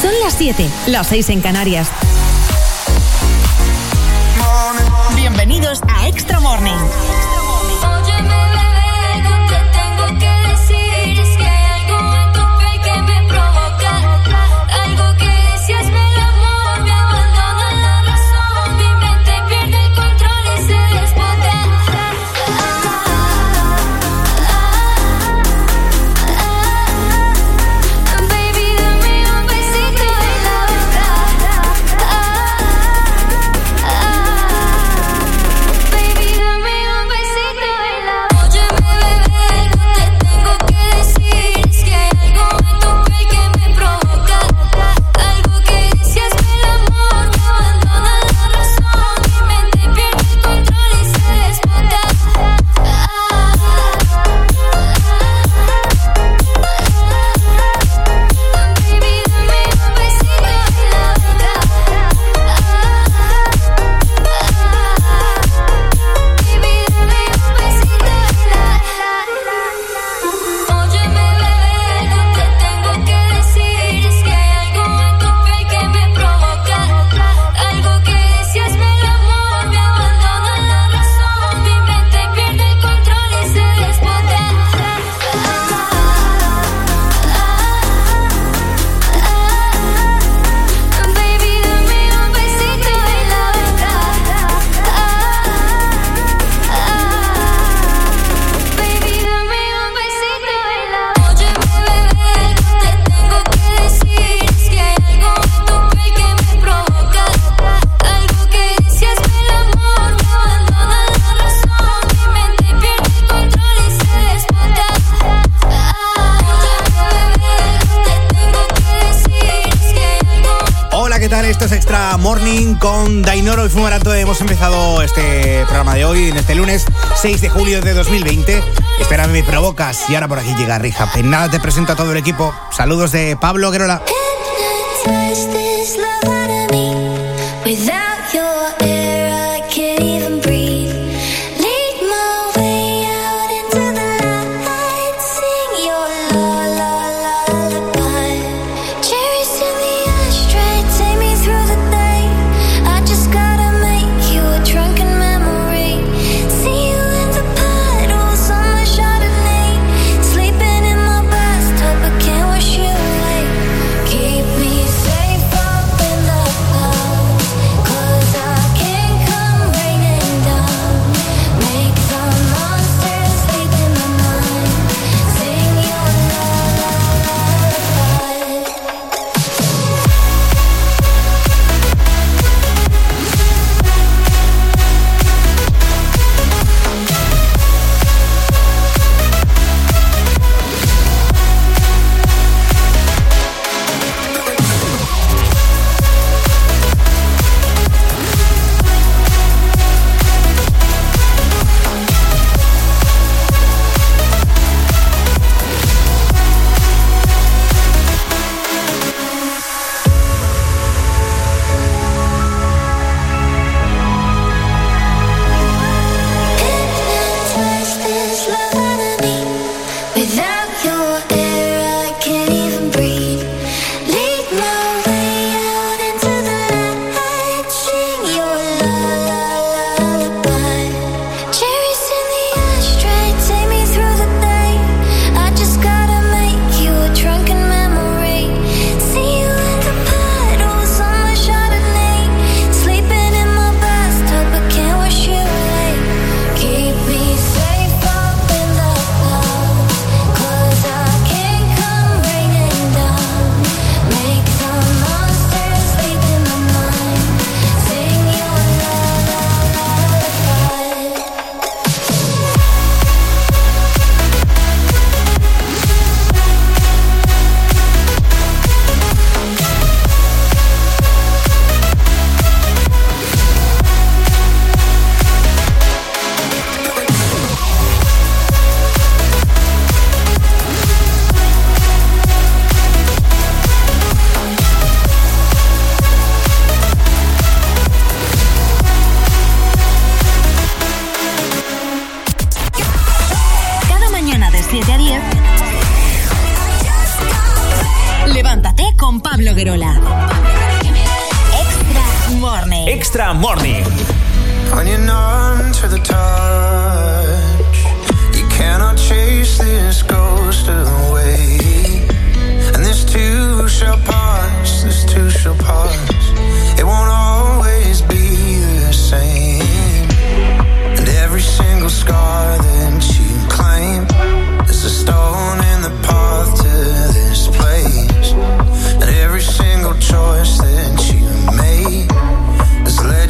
Son las 7, las 6 en Canarias. Bienvenidos a Extra Morning. Este lunes 6 de julio de 2020. Espérame, me provocas. Y ahora por aquí llega Rija. Nada, te presento a todo el equipo. Saludos de Pablo. Guerola.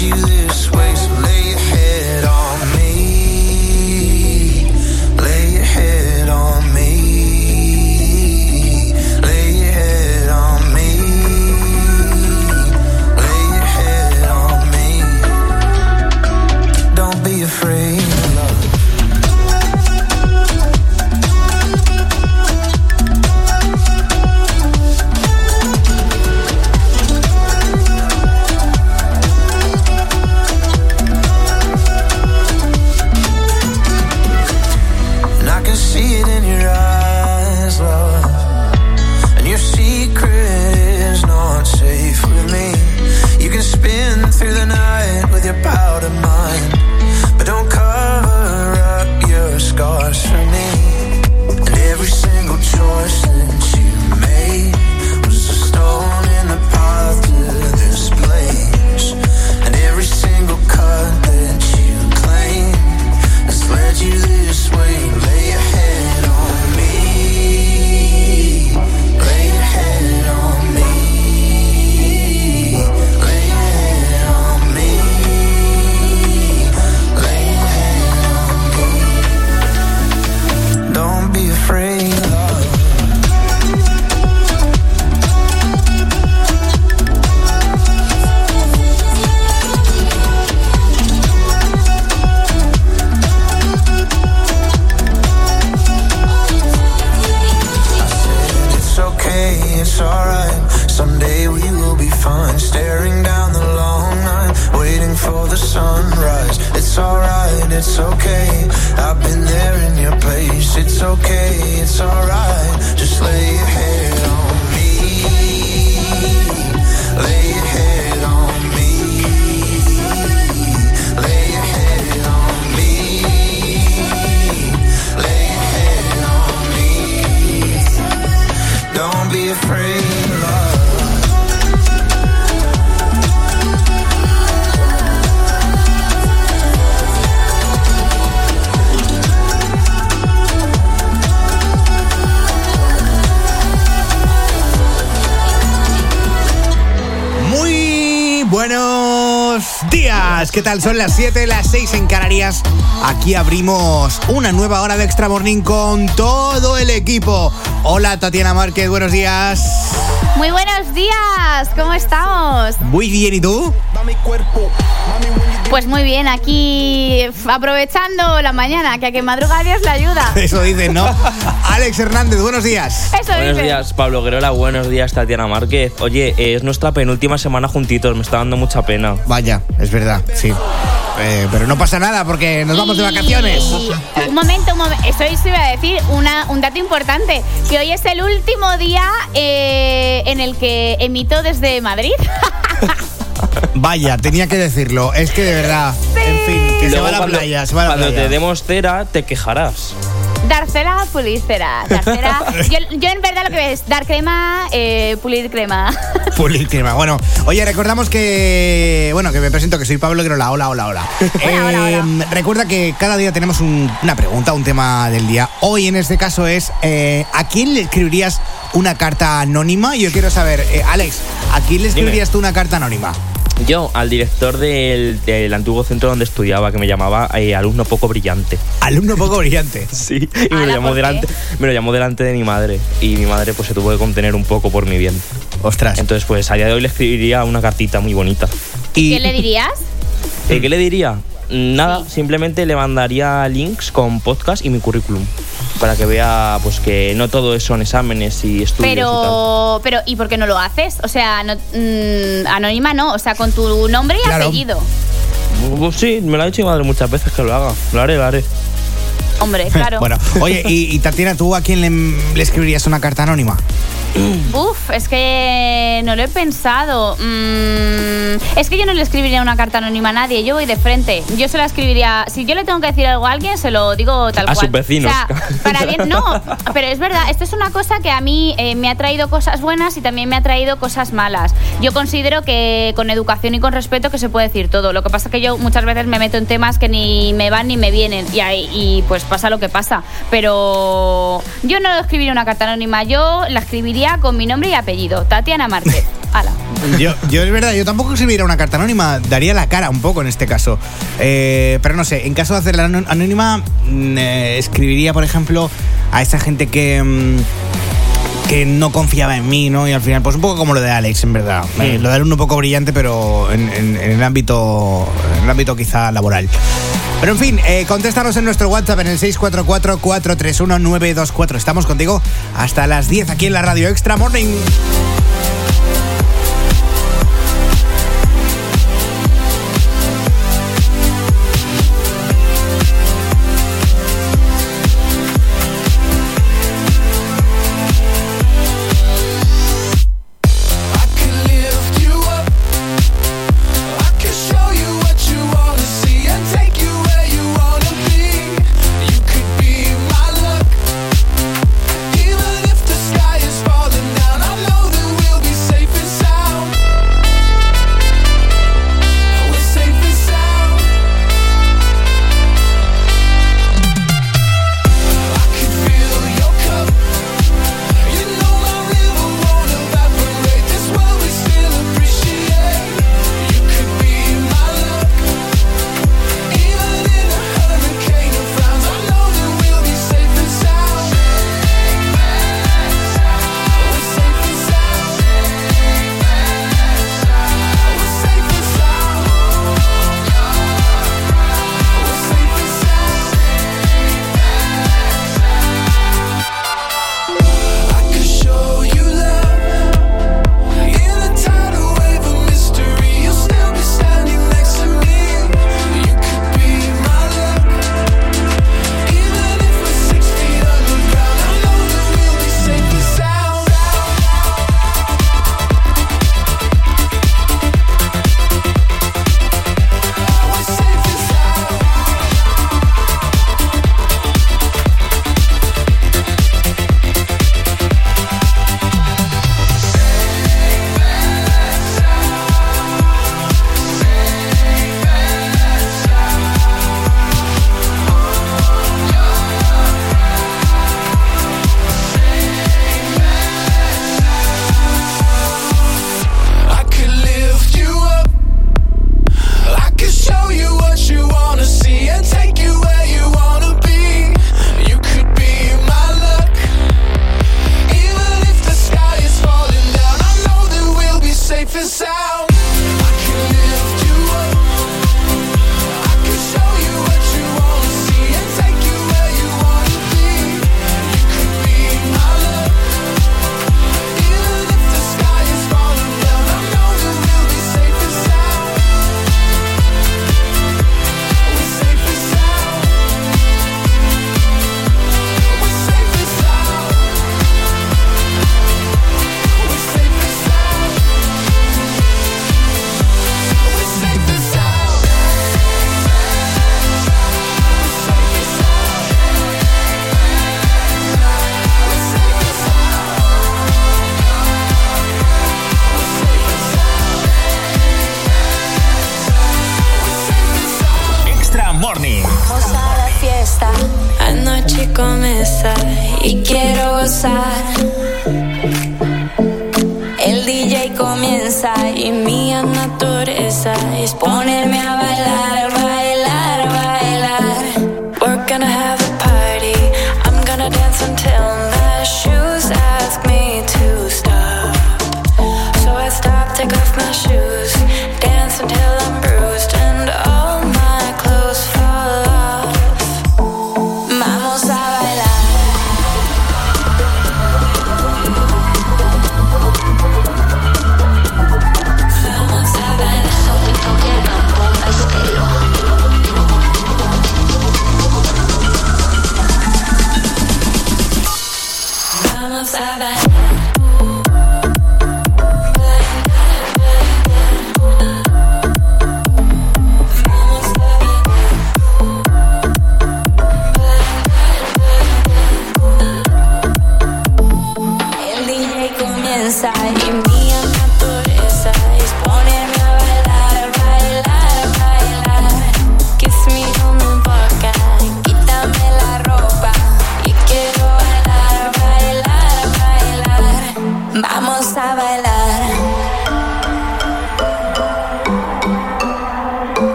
You this tal? Son las 7, las 6 en Canarias. Aquí abrimos una nueva hora de Extra Morning con todo el equipo. Hola Tatiana Márquez, buenos días. Muy buenos días, ¿cómo estamos? Muy bien, ¿y tú? Pues muy bien, aquí aprovechando la mañana, que a que madruga Dios le ayuda. Eso dicen, ¿no? Alex Hernández, buenos días. Eso Buenos dice. días, Pablo Guerola. Buenos días, Tatiana Márquez. Oye, eh, es nuestra penúltima semana juntitos. Me está dando mucha pena. Vaya, es verdad, sí. Eh, pero no pasa nada porque nos vamos de vacaciones. Un momento, un momento. Eso iba a decir, una, un dato importante, que hoy es el último día eh, en el que emito desde Madrid. Vaya, tenía que decirlo. Es que de verdad, en fin, que se va a la cuando- playa, se va a la Cuando playa. te demos cera, te quejarás. Dar cera, pulir cera. Dar cera. Yo, yo en verdad lo que veo es dar crema, eh, pulir crema. Pulir crema. Bueno, oye, recordamos que. Bueno, que me presento, que soy Pablo Grola. Hola, hola, hola. Hola, hola, hola. Eh, Recuerda que cada día tenemos un- una pregunta, un tema del día. Hoy en este caso es: eh, ¿a quién le escribirías una carta anónima? Yo quiero saber, eh, Alex, ¿a quién le escribirías tú una carta anónima? Yo, al director del, del antiguo centro donde estudiaba, que me llamaba eh, alumno poco brillante. Alumno poco brillante. Sí, y me lo, llamó delante, me lo llamó delante de mi madre. Y mi madre pues se tuvo que contener un poco por mi bien. Ostras. Entonces, pues a día de hoy le escribiría una cartita muy bonita. Y, ¿Qué le dirías? Eh, ¿Qué le diría? Nada, simplemente le mandaría links con podcast y mi currículum. Para que vea pues que no todo son exámenes y estudios y tal. Pero, pero, ¿y por qué no lo haces? O sea, no, mm, anónima no, o sea, con tu nombre y Claro. apellido. Pues sí, me lo ha dicho mi madre muchas veces que lo haga. Lo haré, lo haré. Hombre, claro. Bueno, oye, y, y Tatiana, ¿tú a quién le, le escribirías una carta anónima? Uf, es que no lo he pensado. Mm, es que yo no le escribiría una carta anónima a nadie, yo voy de frente. Yo se la escribiría. Si yo le tengo que decir algo a alguien, se lo digo tal A cual. sus vecinos. O sea, para bien, no. Pero es verdad, esto es una cosa que a mí eh, me ha traído cosas buenas y también me ha traído cosas malas. Yo considero que con educación y con respeto que se puede decir todo. Lo que pasa es que yo muchas veces me meto en temas que ni me van ni me vienen y, ahí- y pues pasa lo que pasa. Pero yo no escribiría una carta anónima, yo la escribiría con mi nombre y apellido, Tatiana Márquez. Ala. Yo, yo es verdad, yo tampoco escribiría una carta anónima, daría la cara un poco en este caso. Eh, pero no sé, en caso de hacerla anó- anónima, mm, eh, escribiría, por ejemplo, a esa gente que. mm, que no confiaba en mí, ¿no? Y al final, pues un poco como lo de Alex, en verdad. Eh, lo de él un poco brillante, pero en, en- en el ámbito en el ámbito quizá laboral. Pero en fin, eh, contéstanos en nuestro WhatsApp en el 644-431-924. Estamos contigo hasta las 10 aquí en la Radio Extra Morning.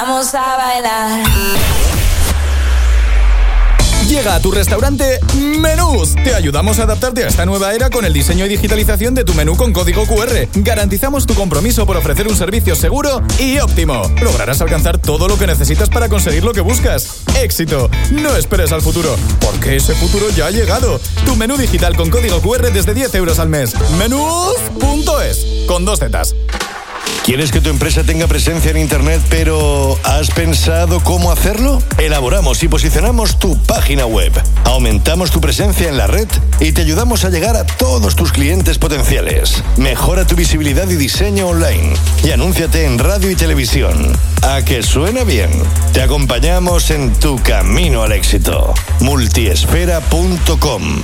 Vamos a bailar. Llega a tu restaurante Menús. Te ayudamos a adaptarte a esta nueva era con el diseño y digitalización de tu menú con código QR. Garantizamos tu compromiso por ofrecer un servicio seguro y óptimo. Lograrás alcanzar todo lo que necesitas para conseguir lo que buscas. Éxito. No esperes al futuro, porque ese futuro ya ha llegado. Tu menú digital con código QR desde 10 euros al mes. Menús.es con dos zetas. ¿Quieres que tu empresa tenga presencia en Internet, pero ¿has pensado cómo hacerlo? Elaboramos y posicionamos tu página web, aumentamos tu presencia en la red y te ayudamos a llegar a todos tus clientes potenciales. Mejora tu visibilidad y diseño online y anúnciate en radio y televisión. A que suena bien. Te acompañamos en tu camino al éxito. Multiespera.com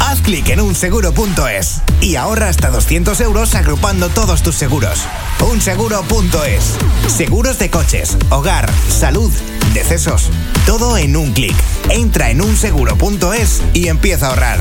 Haz clic en unseguro.es y ahorra hasta 200 euros agrupando todos tus seguros. Unseguro.es. Seguros de coches, hogar, salud, decesos. Todo en un clic. Entra en unseguro.es y empieza a ahorrar.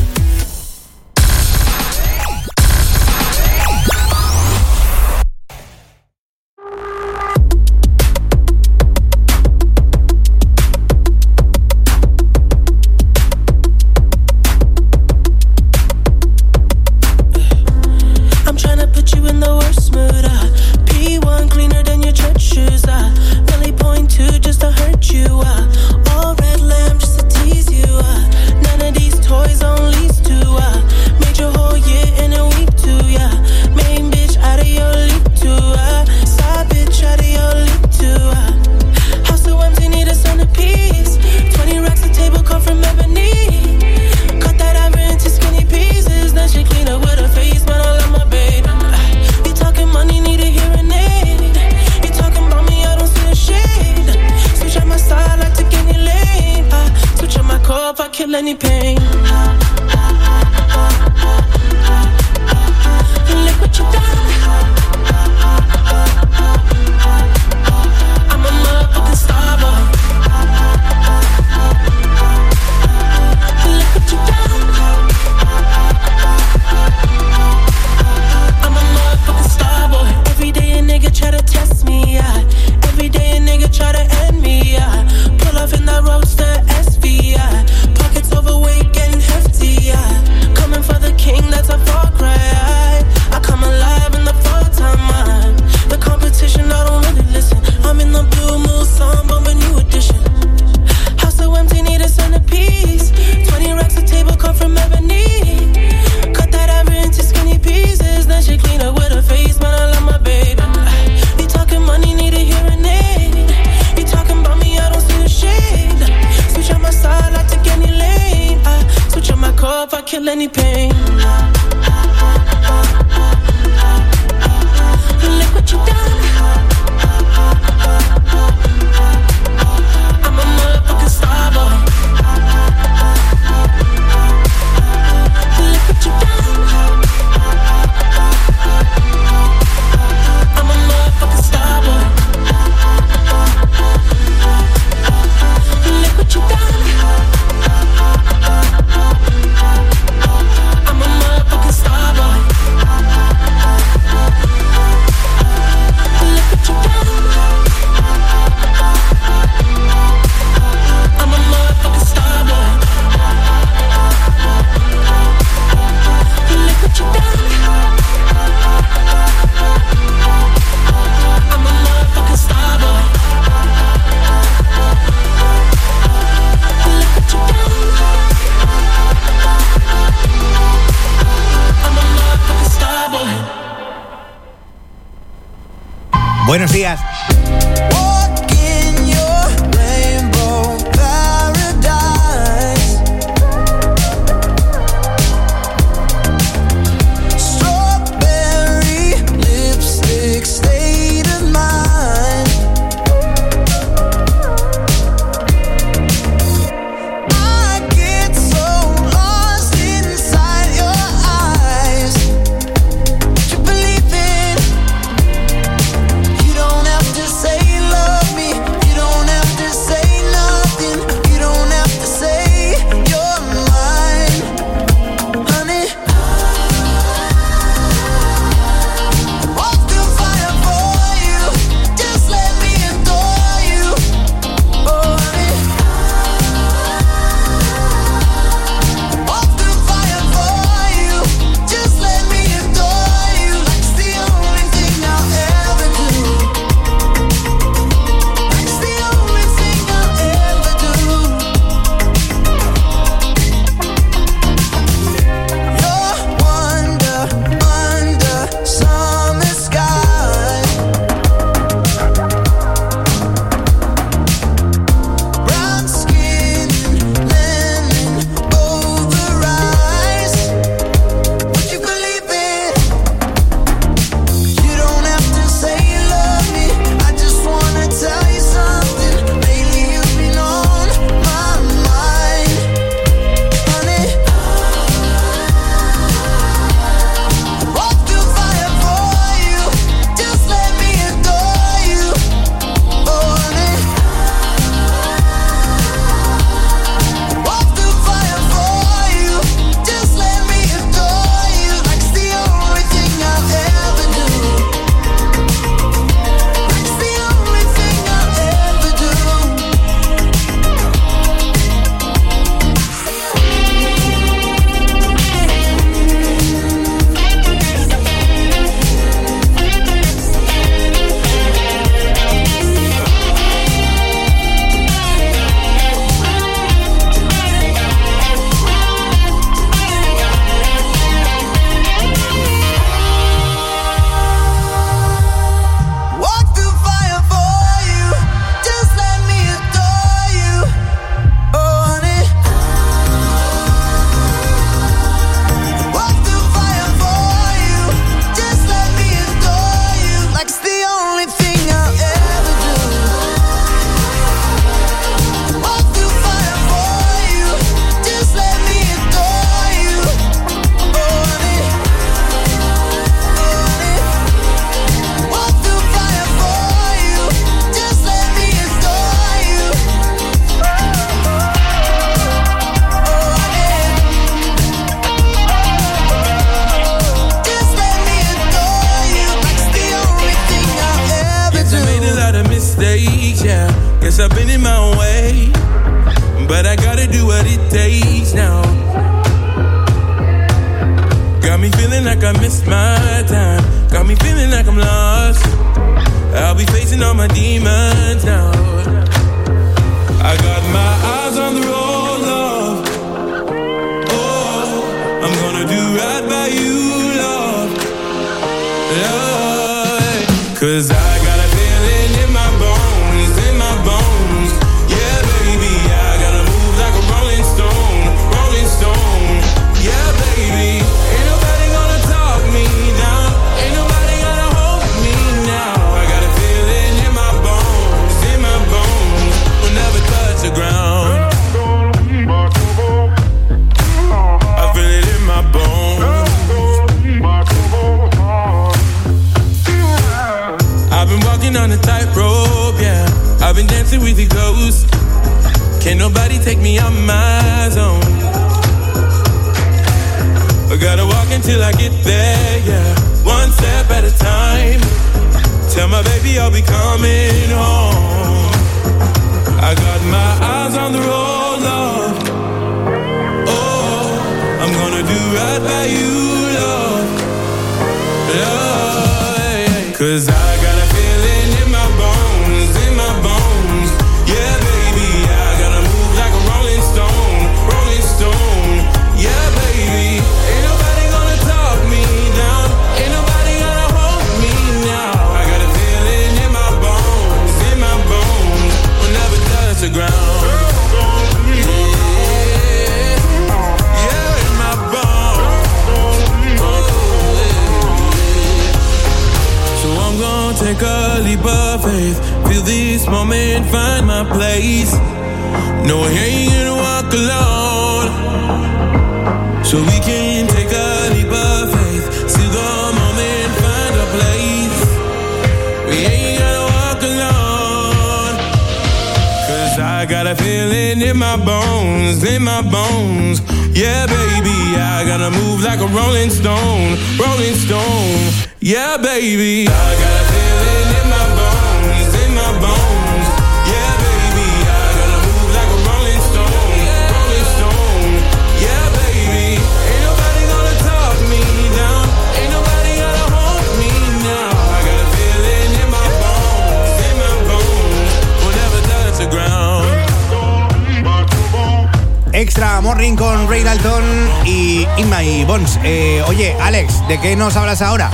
Qué nos hablas ahora?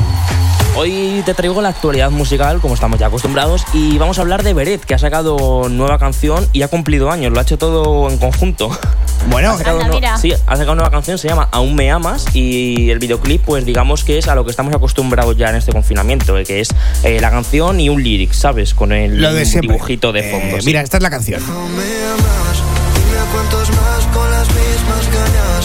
Hoy te traigo la actualidad musical, como estamos ya acostumbrados, y vamos a hablar de Beret, que ha sacado nueva canción y ha cumplido años, lo ha hecho todo en conjunto. Bueno, ha sacado, Anda, no- mira. sí, ha sacado nueva canción, se llama Aún me amas, y el videoclip, pues digamos que es a lo que estamos acostumbrados ya en este confinamiento, eh, que es eh, la canción y un lyric, ¿sabes? Con el lo de dibujito de fondo. Eh, sí. Mira, esta es la canción. No me amas, dime a cuántos más con las mismas ganas,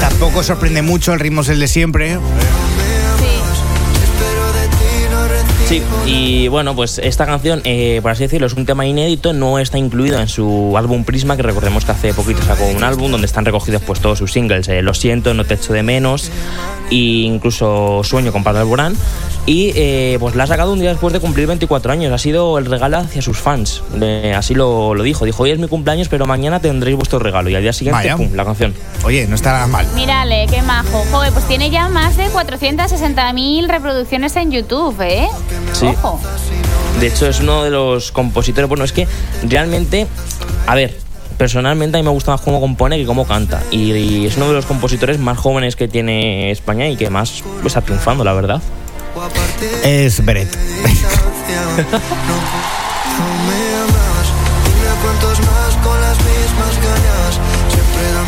Tampoco sorprende mucho, el ritmo es el de siempre. recibo Sí, y bueno, pues esta canción, eh, por así decirlo, es un tema inédito, no está incluido en su álbum Prisma, que recordemos que hace poquito sacó un álbum donde están recogidos pues todos sus singles, eh, Lo siento, No te echo de menos, e incluso Sueño con Pablo Alborán, y eh, pues la ha sacado un día después de cumplir 24 años, ha sido el regalo hacia sus fans, Eh, así lo, lo dijo, dijo, hoy es mi cumpleaños, pero mañana tendréis vuestro regalo, y al día siguiente, Vaya. pum, la canción. Oye, no está nada mal. Mírale, qué majo. Joder, pues tiene ya más de 460.000 reproducciones en YouTube, ¿eh? Sí. Ojo. De hecho, es uno de los compositores. Bueno, es que realmente, a ver, personalmente a mí me gusta más cómo compone que cómo canta. Y, y es uno de los compositores más jóvenes que tiene España y que más pues, está triunfando, la verdad. Es Beret.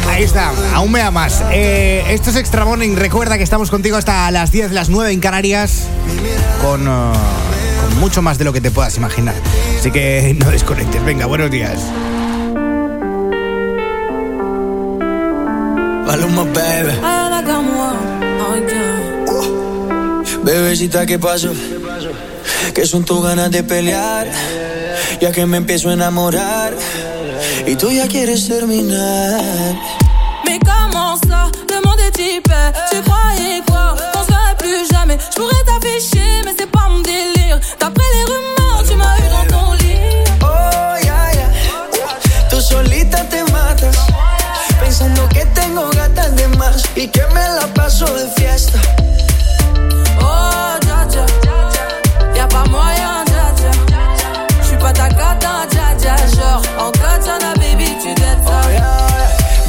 Ahí está, aún me amas. Eh, esto es Extra Morning. Recuerda que estamos contigo hasta las 10, las 9 en Canarias. Con, eh, con mucho más de lo que te puedas imaginar. Así que no desconectes. Venga, buenos días. Maluma, baby. Bebecita, ¿qué pasó? Que son tus ganas de pelear, ya que me empiezo a enamorar y tú ya quieres terminar. Mais comment ça Le monde est hyper Tu croyais quoi Qu'on serait plus jamais. Je pourrais t'afficher, mais c'est pas mon délire. D'après les rumeurs, tu m'as eu dans ton lit. Oh, ya, ya. Tú solita te matas. Pensando que tengo gatas de más y que me la paso de fiesta. Oh, dja dja. Y'a pas moyen, dja dja. J'suis pas ta cata, dja dja. Genre, en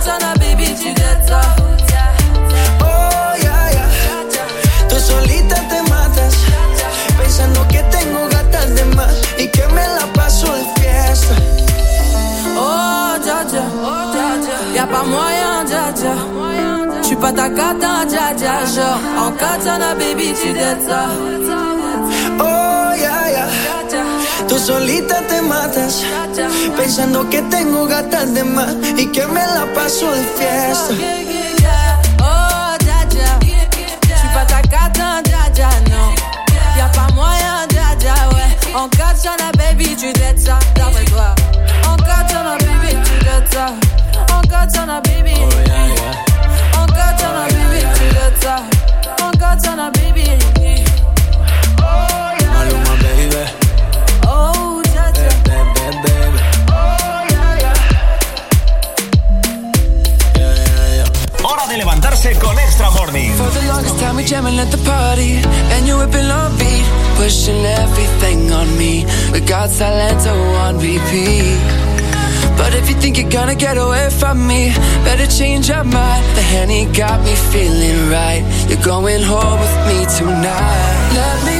Katana, baby, tu dettes ça. Oh, ya, ya. Tú solita te matas. Pensando que tengo gatas de y que me la paso de fiesta. Oh, dja dja. Y'a pas moyen, dja dja. J'suis pas ta cata, dja dja. Genre, en katana, baby, tu dettes. Oh, ya, ya. Tú solita te matas. Pensando que tengo gatas de más y que me la paso de fiesta. Oh, pas ta cata, dja dja, non. Y'a pas moyen, dja dja, ouais. En katana, baby, tu dettes ça. D'après toi. En katana, baby, tu dettes ça. En katana, baby. Katana, baby, tu dettes ça. Baby. Hora de levantarse con Extra Morning. For the longest time we jamming at the party And you whipping on beat Pushing everything on me. We got Salento on repeat. But if you think you're gonna get away from me Better change your mind. The Henny got me feeling right. You're going home with me tonight. Let me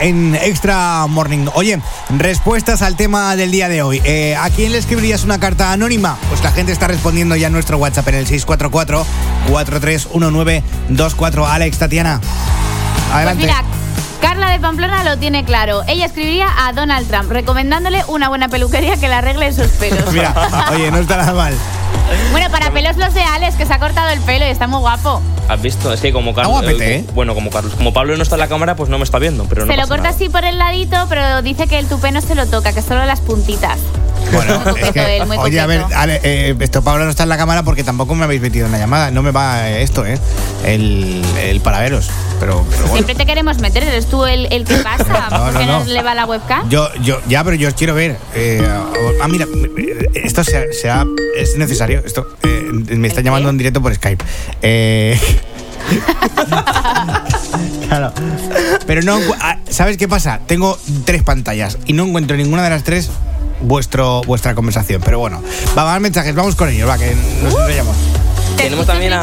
en Extra Morning. Oye, respuestas al tema del día de hoy. Eh, ¿A quién le escribirías una carta anónima? Pues la gente está respondiendo ya en nuestro WhatsApp en el 644-431924. Alex, Tatiana. Adelante. Pues mira, Carla de Pamplona lo tiene claro. Ella escribiría a Donald Trump recomendándole una buena peluquería que le arregle esos pelos. Mira, oye, no está nada mal. Bueno, para pelos los de Alex, que se ha cortado el pelo y está muy guapo. ¿Has visto? Es que como Carlos. guapete, ¿eh? Bueno, como Carlos. Como Pablo no está en la cámara, pues no me está viendo. Pero no se lo corta nada. así por el ladito, pero dice que el tupé no se lo toca, que solo las puntitas. Bueno, es que, él, muy oye, a ver. Ale, eh, esto Pablo no está en la cámara porque tampoco me habéis metido en la llamada. No me va eh, esto, ¿eh? El, el paraveros. Pero, pero bueno. Siempre te queremos meter, eres tú el, el que pasa. No, ¿Por qué no, no le va la webcam? Yo, yo, ya, pero yo os quiero ver. Eh, ah, mira, esto se, se ha- es necesario. Esto eh, me está ¿El llamando qué? en directo por Skype. Eh, claro. Pero no, ah, ¿sabes qué pasa? Tengo tres pantallas y no encuentro ninguna de las tres vuestro vuestra conversación. Pero bueno, va, más mensajes, vamos con ellos, va, que nos enrollamos. Te Tenemos también a,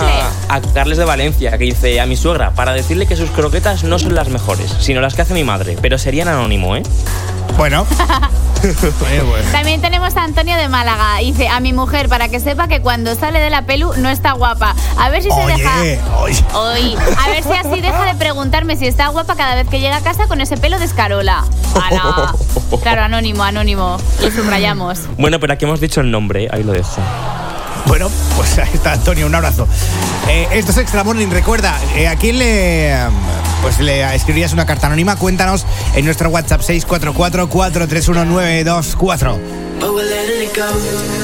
a Carles de Valencia, que dice a mi suegra, para decirle que sus croquetas no son las mejores, sino las que hace mi madre, pero serían anónimo, ¿eh? Bueno. También tenemos a Antonio de Málaga. Dice a mi mujer para que sepa que cuando sale de la pelu no está guapa. A ver si se Oye, deja. oye. Oye, a ver si así deja de preguntarme si está guapa cada vez que llega a casa con ese pelo de escarola. Ala. Claro, anónimo, anónimo. Lo subrayamos. Bueno, pero aquí hemos dicho el nombre, ahí lo dejo. Bueno, pues ahí está Antonio, un abrazo. Eh, esto es Extra Morning, recuerda, eh, ¿a quién le, pues le escribirías una carta anónima? Cuéntanos en nuestro WhatsApp 644-431-924. But we're letting it go,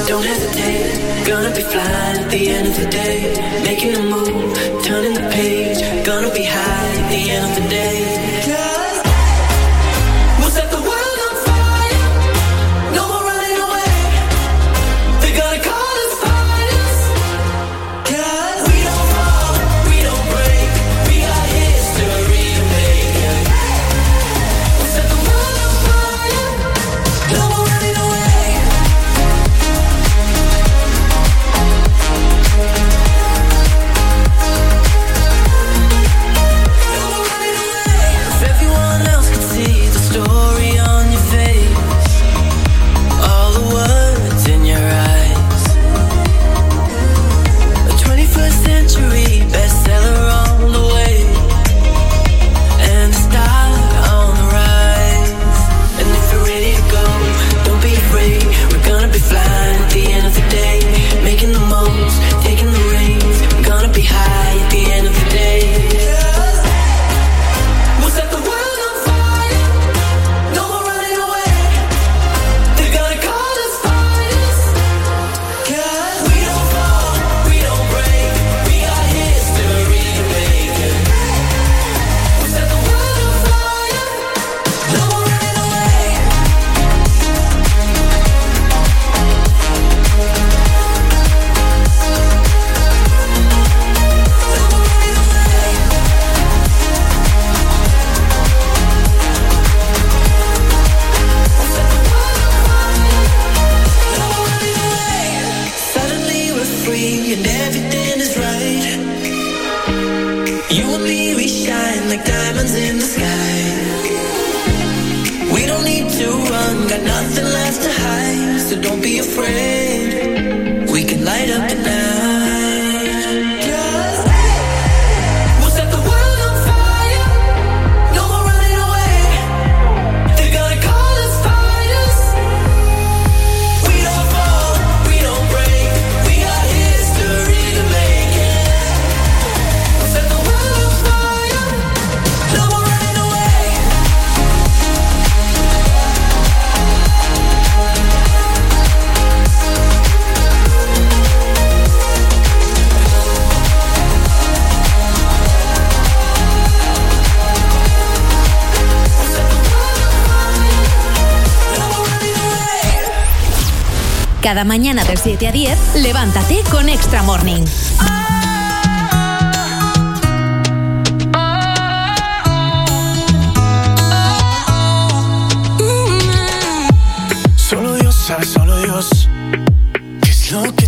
don't hesitate. Gonna be flying at the end of the day. Making a move, turning the page. Gonna be high at the end of the day. Cada mañana de 7 a 10, levántate con Extra Morning. Solo Dios solo Dios. ¿Qué es lo que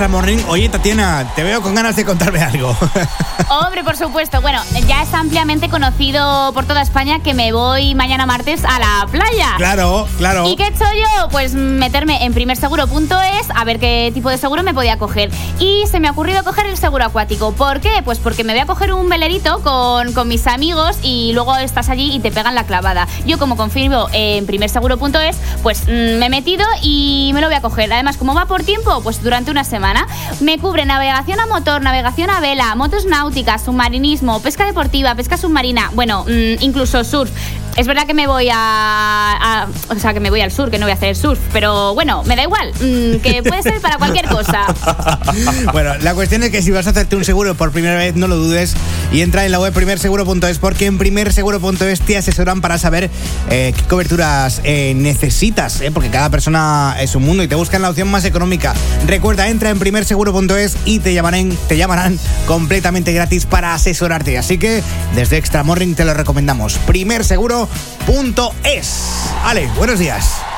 Morning. Oye, Tatiana, te veo con ganas de contarme algo. Hombre, por supuesto. Bueno, ya está ampliamente conocido por toda España que me voy mañana martes a la playa. claro, claro. ¿Y qué he hecho yo? Pues meterme en primerseguro.es a ver qué tipo de seguro me podía coger. Y se me ha ocurrido coger el seguro acuático. ¿Por qué? Pues porque me voy a coger un velerito con, con mis amigos y luego estás allí y te pegan la clavada. Yo como confirmo en primerseguro.es, pues mm, me he metido y me lo voy a coger. Además, como va por tiempo, pues durante una semana me cubre navegación a motor, navegación a vela, motos náuticas, submarinismo, pesca deportiva, pesca submarina, bueno, mm, incluso surf. Es verdad que me voy a, O sea, que me voy al sur, que no voy a hacer surf, pero bueno, me da igual, mm, que puede ser para cualquier cosa. Bueno, la cuestión es que si vas a hacerte un seguro por primera vez, no lo dudes y entra en la web primerseguro.es porque en primerseguro.es te asesoran para saber eh, qué coberturas eh, necesitas, eh, porque cada persona es un mundo y te buscan la opción más económica. Recuerda, entra en primerseguro.es y te llamarán, te llamarán completamente gratis para asesorarte. Así que desde Extra Morning te lo recomendamos. Primerseguro.es. Ale, buenos días.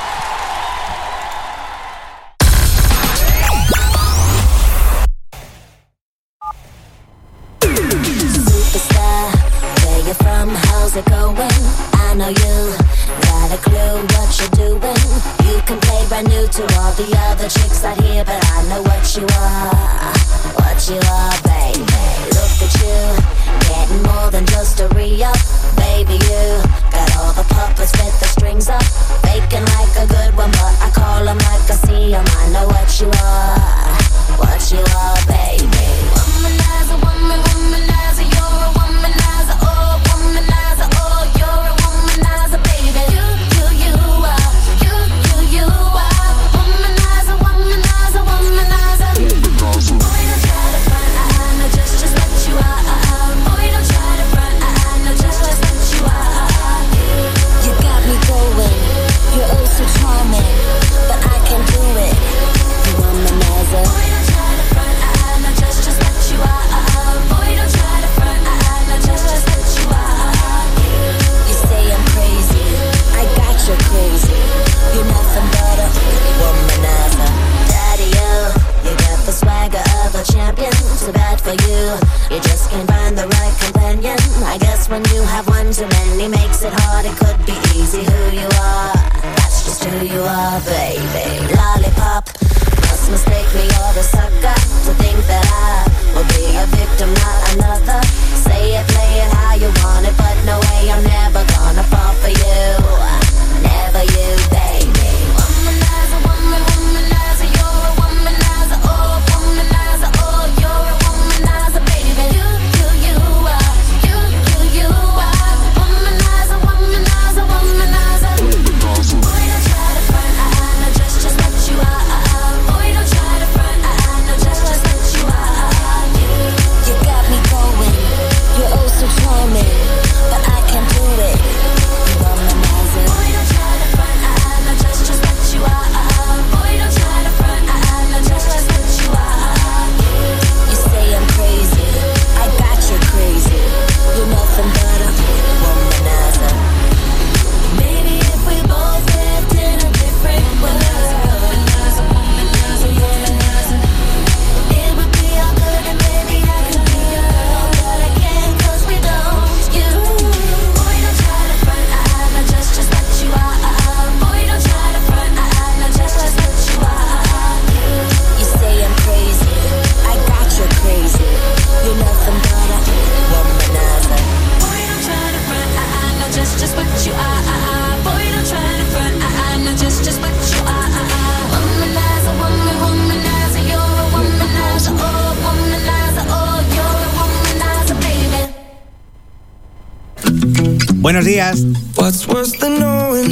Buenos días. What's worse than knowing,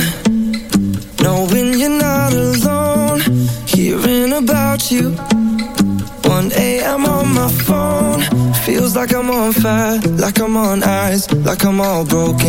knowing you're not alone, hearing about you. 1 a.m. on my phone, feels like I'm on fire, like I'm on ice, like I'm all broken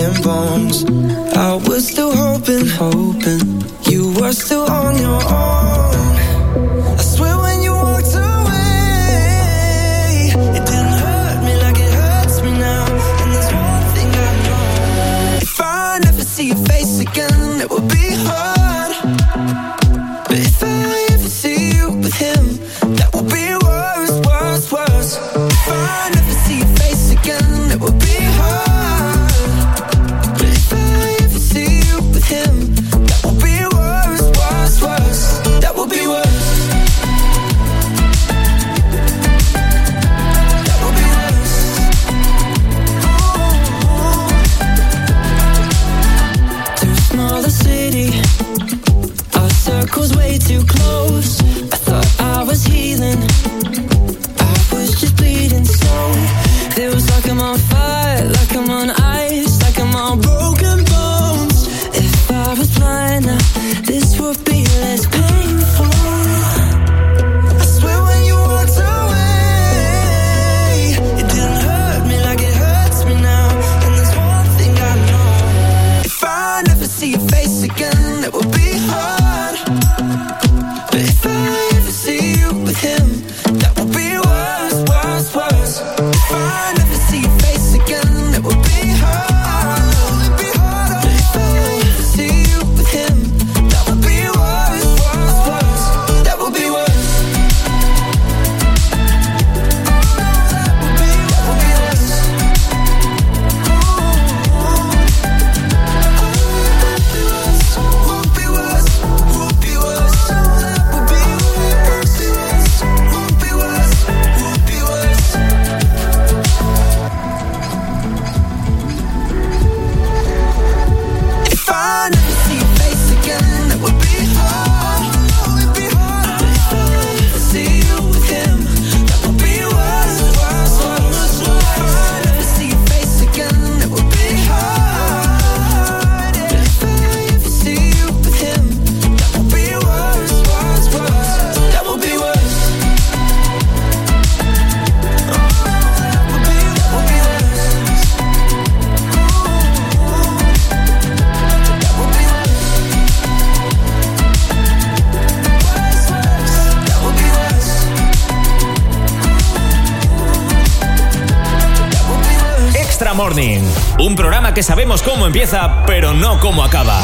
que sabemos cómo empieza, pero no cómo acaba.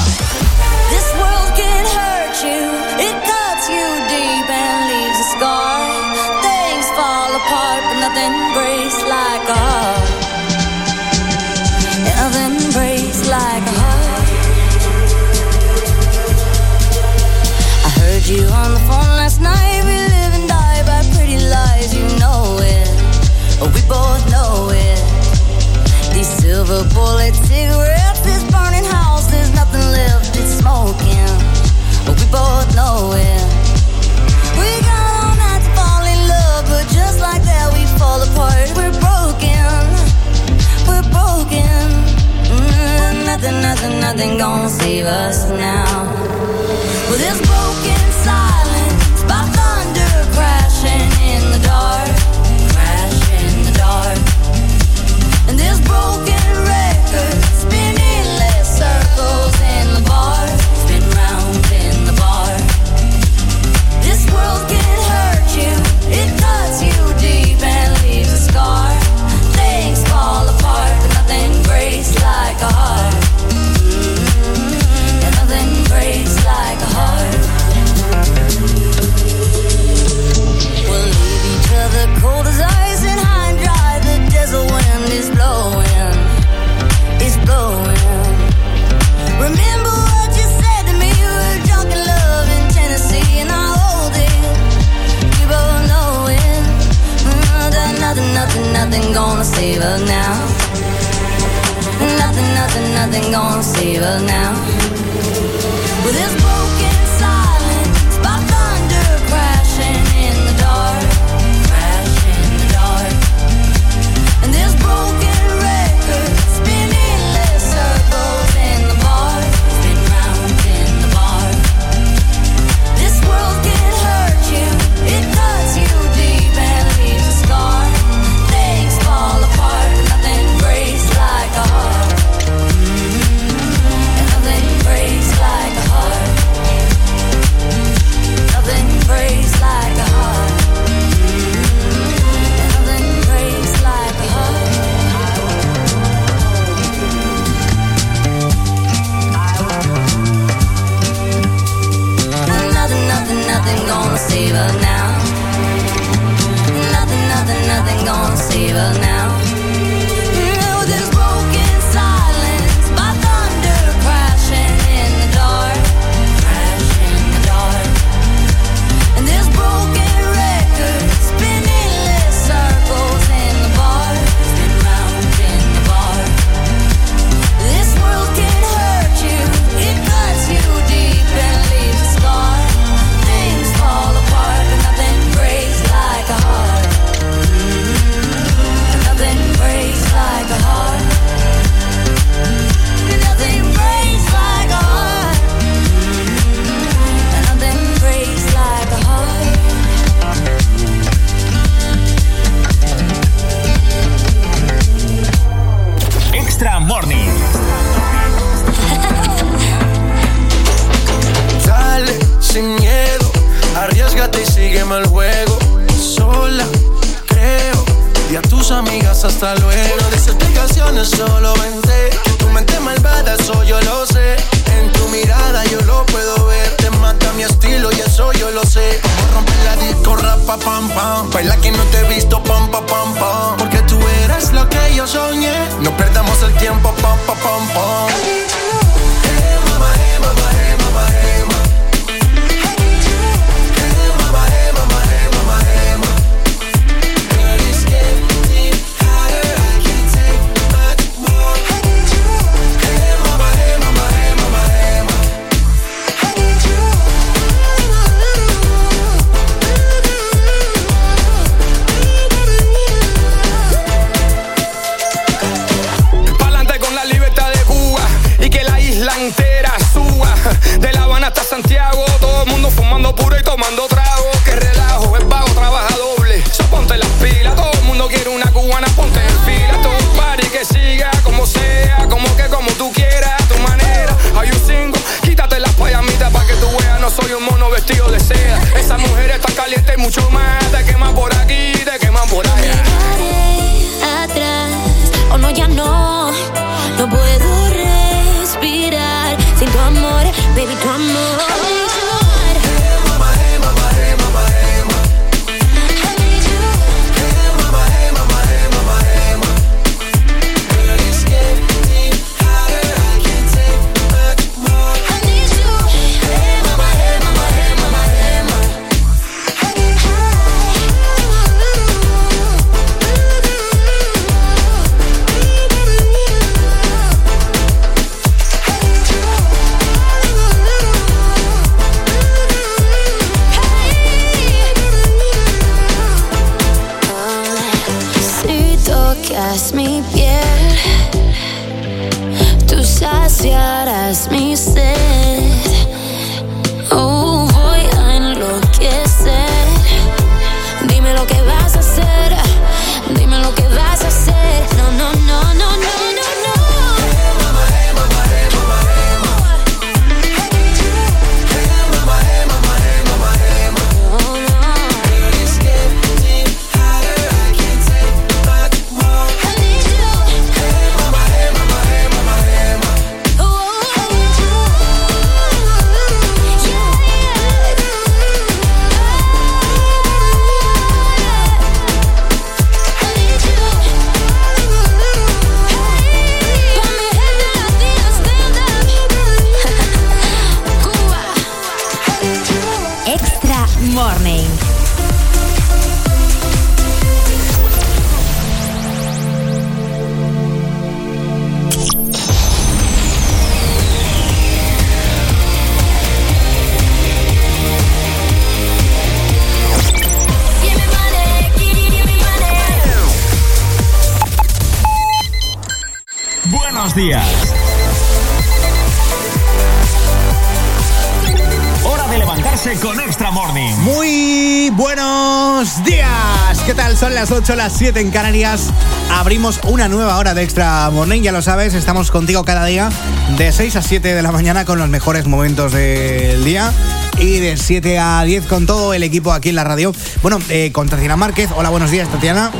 8, las 7 en Canarias. Abrimos una nueva hora de Extra Morning, ya lo sabes, estamos contigo cada día de 6 a 7 de la mañana con los mejores momentos del día y de 7 a 10 con todo el equipo aquí en la radio. Bueno, eh, con Tatiana Márquez. Hola, buenos días, Tatiana.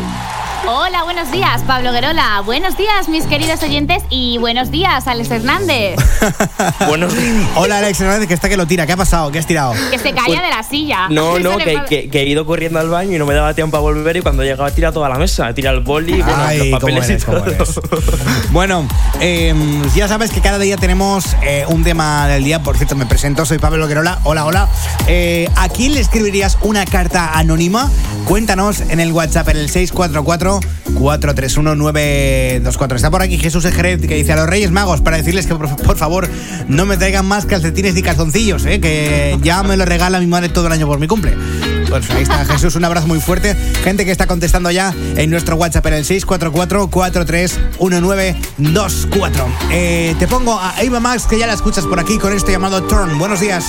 Hola, buenos días, Pablo Guerola. Buenos días, mis queridos oyentes. Y buenos días, Alex Hernández. buenos días. Hola, Alex Hernández, que está que lo tira. ¿Qué ha pasado? ¿Qué has tirado? Que se caía pues de la silla. No, no, que, que, he ido corriendo al baño y no me daba tiempo a volver. Y cuando llegaba, tira toda la mesa. Tira el boli, Ay, bueno, los papeles eres, y todo. bueno, ya sabes que cada día tenemos eh, un tema del día. Por cierto, me presento, soy Pablo Guerola. Hola, hola. Eh, ¿A quién le escribirías una carta anónima? Cuéntanos en el WhatsApp, en el 644-431-924. Está por aquí Jesús Ejered que dice a los Reyes Magos para decirles que por, favor no me traigan más calcetines ni calzoncillos, ¿eh? que ya me lo regala mi madre todo el año por mi cumple. Pues ahí está Jesús, un abrazo muy fuerte. Gente que está contestando ya en nuestro WhatsApp en el 644-431924. Eh, te pongo a Eva Max, que ya la escuchas por aquí con este llamado Turn. Buenos días.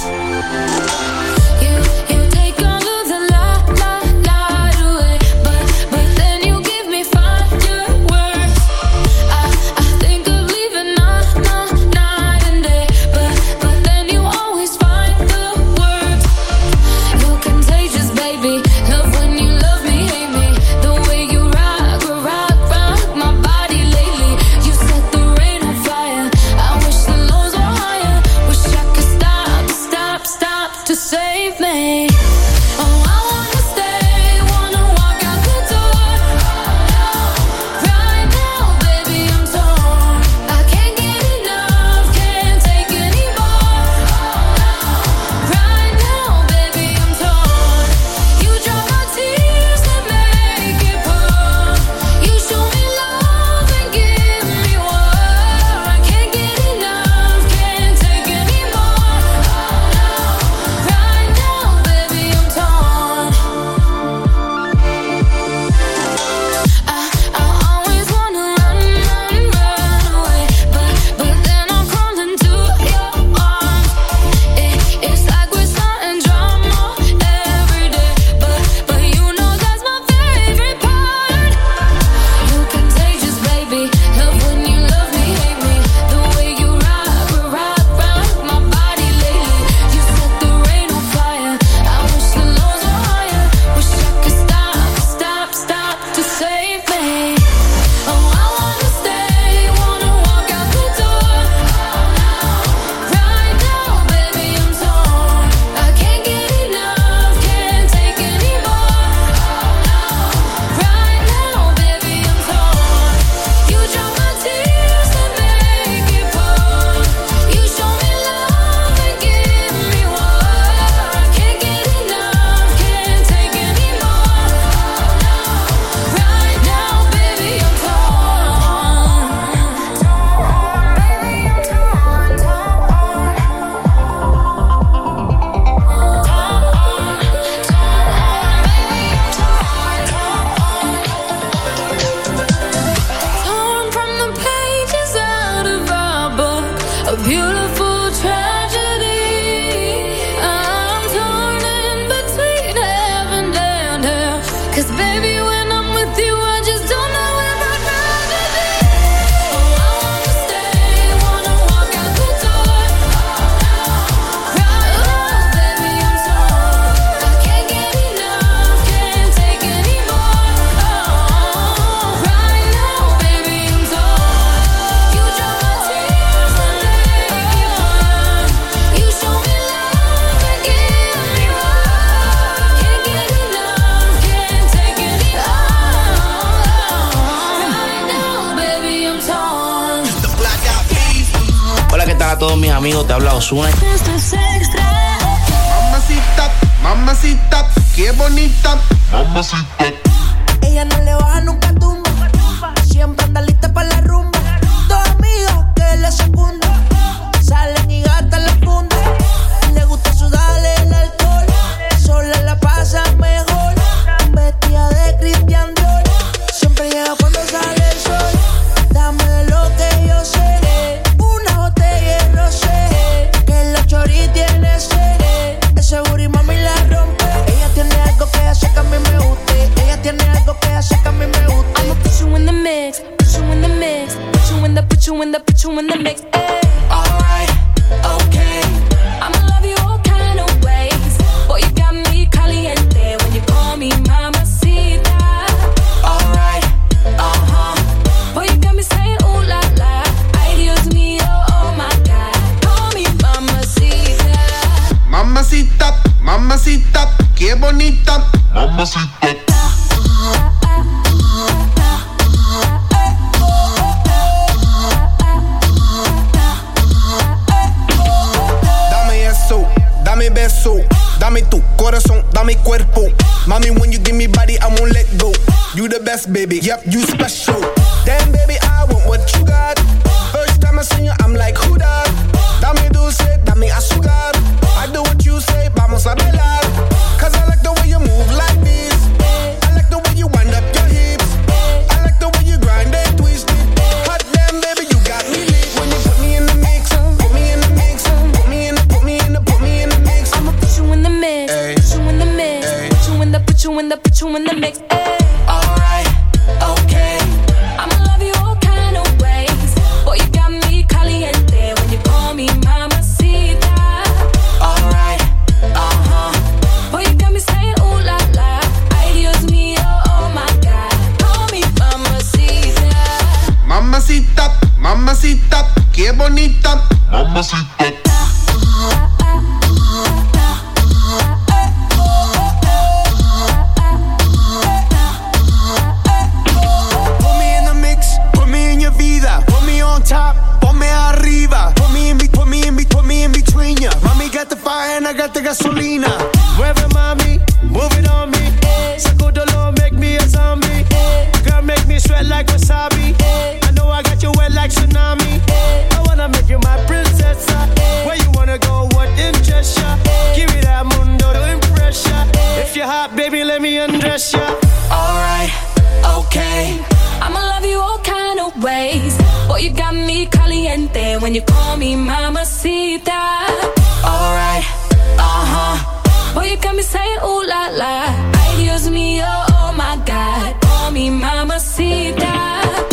ways. Boy, you got me caliente when you call me mamacita. Alright, uh huh. Boy, you got me saying ooh la la. Ay, Dios mío, oh, oh my God. Call me mamacita.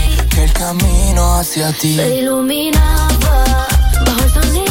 que el camino hacia ti se iluminaba bajo el sonido.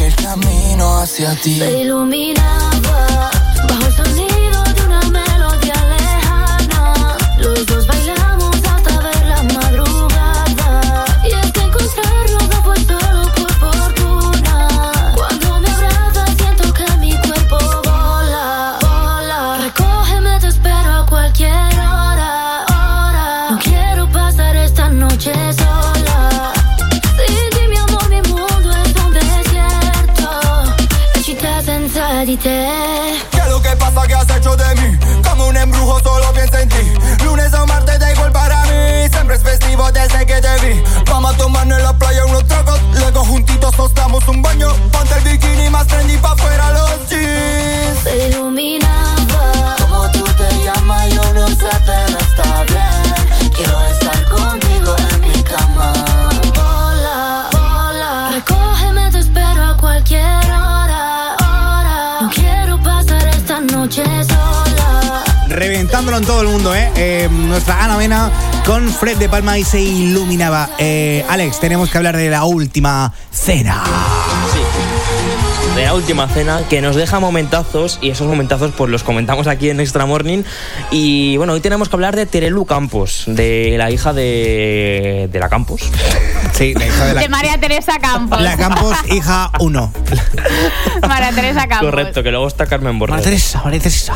que el camino hacia ti. Se iluminaba bajo el sonido ¿Qué es lo que pasa que has hecho de mí? Como un embrujo solo pienso en ti. Lunes o martes da igual para mí. Siempre es festivo desde que te vi. Vamos a tomarnos en la playa unos tragos. Luego juntitos nos damos un baño. Ponte el bikini más trendy pa' petándolo en todo el mundo, ¿eh? eh nuestra Ana Mena con Fred de Palma y se iluminaba. Eh, Alex, tenemos que hablar de la última cena. Sí. De la última cena que nos deja momentazos y esos momentazos pues los comentamos aquí en Extra Morning. Y bueno, hoy tenemos que hablar de Terelu Campos, de la hija de, de la Campos. Sí, la hija de la... De María Teresa Campos. La Campos, hija 1. María Teresa Campos. Correcto, que luego está Carmen Borges. María Teresa, María Teresa.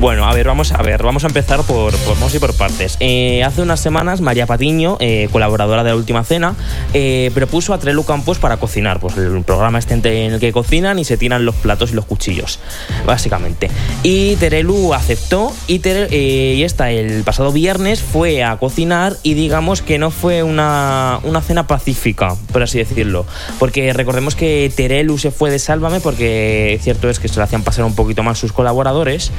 Bueno, a ver, vamos a ver, vamos a empezar por, por, vamos a ir por partes. Eh, hace unas semanas, María Patiño, eh, colaboradora de la última cena, eh, propuso a Trelu Campos para cocinar. Pues el programa este en el que cocinan y se tiran los platos y los cuchillos, básicamente. Y Terelu aceptó y, Tere- y el pasado viernes, fue a cocinar y digamos que no fue una, una cena pacífica, por así decirlo. Porque recordemos que Terelu se fue de Sálvame porque cierto es que se le hacían pasar un poquito más sus colaboradores.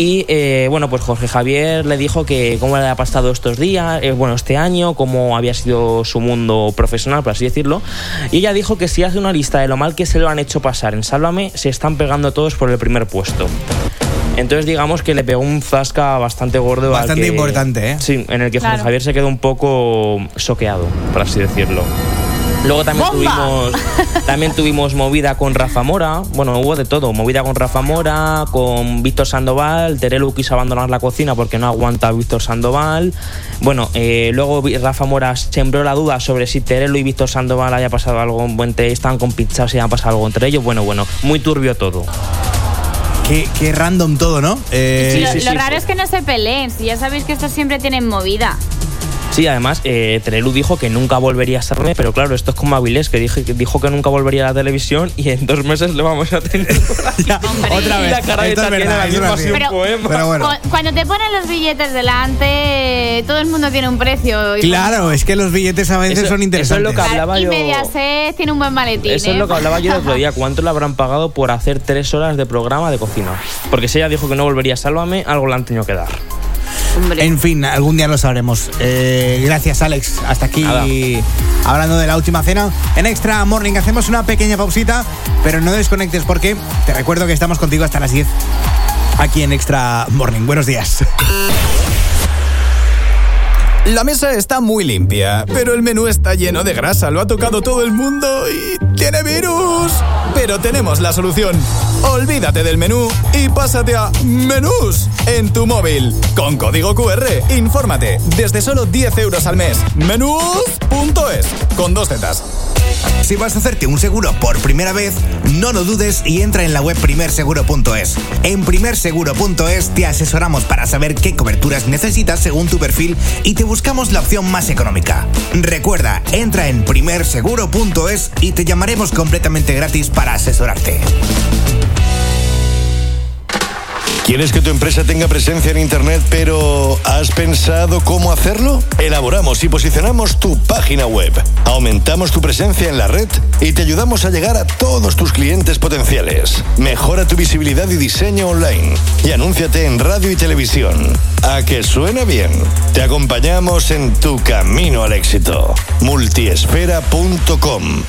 Y eh, bueno, pues Jorge Javier le dijo que cómo le había pasado estos días, eh, bueno, este año, cómo había sido su mundo profesional, por así decirlo. Y ella dijo que si hace una lista de lo mal que se lo han hecho pasar en Sálvame, se están pegando todos por el primer puesto. Entonces digamos que le pegó un zasca bastante gordo. al Bastante que- importante, ¿eh? Sí, en el que Jorge Claro. Javier se quedó un poco soqueado, por así decirlo. Luego también ¡Bomba! tuvimos, también tuvimos movida con Rafa Mora. Bueno, hubo de todo. Movida con Rafa Mora, con Víctor Sandoval. Terelu quiso abandonar la cocina porque no aguanta a Víctor Sandoval. Bueno, eh, luego vi- Rafa Mora sembró la duda sobre si Terelu y Víctor Sandoval haya pasado algo entre estaban con pizzas y haya pasado algo entre ellos. Bueno, bueno, muy turbio todo. Qué, qué random todo, ¿no? Eh, lo, lo raro es que no se peleen. Si ya sabéis que estos siempre tienen movida. Sí, además, eh, Terelu dijo que nunca volvería a serme, pero claro, esto es como Avilés, que, dije- que dijo que nunca volvería a la televisión y en dos meses lo vamos a tener. Otra vez. La cara de Esto es Tatiana verdad, la misma así. un poema. Pero bueno. Cu- Cuando te ponen los billetes delante, todo el mundo tiene un precio. Y Claro, es que los billetes a veces Eso- son eso es interesantes. lo que hablaba y yo. Mediaset tiene un buen maletín. Eso es ¿eh? lo que hablaba yo el otro día. ¿Cuánto le habrán pagado por hacer tres horas de programa de cocina? Porque si ella dijo que no volvería a Sálvame, algo le han tenido que dar. Hombre. En fin, algún día lo sabremos. Eh, gracias, Alex. Hasta aquí Nada. hablando de la última cena. En Extra Morning hacemos una pequeña pausita, pero no desconectes porque te recuerdo que estamos contigo hasta las 10 aquí en Extra Morning. Buenos días. La mesa está muy limpia, pero el menú está lleno de grasa, lo ha tocado todo el mundo y tiene virus. Pero tenemos la solución. Olvídate del menú y pásate a Menús en tu móvil. Con código QR, infórmate desde solo 10 euros al mes. Menús.es, con dos tetas. Si vas a hacerte un seguro por primera vez, no lo dudes y entra en la web primerseguro.es. En primerseguro.es te asesoramos para saber qué coberturas necesitas según tu perfil y te buscamos la opción más económica. Recuerda, entra en primerseguro.es y te llamaremos completamente gratis para asesorarte. ¿Quieres que tu empresa tenga presencia en Internet, pero has pensado cómo hacerlo? Elaboramos y posicionamos tu página web. Aumentamos tu presencia en la red y te ayudamos a llegar a todos tus clientes potenciales. Mejora tu visibilidad y diseño online. Y anúnciate en radio y televisión. ¿A que suena bien? Te acompañamos en tu camino al éxito. Multiesfera.com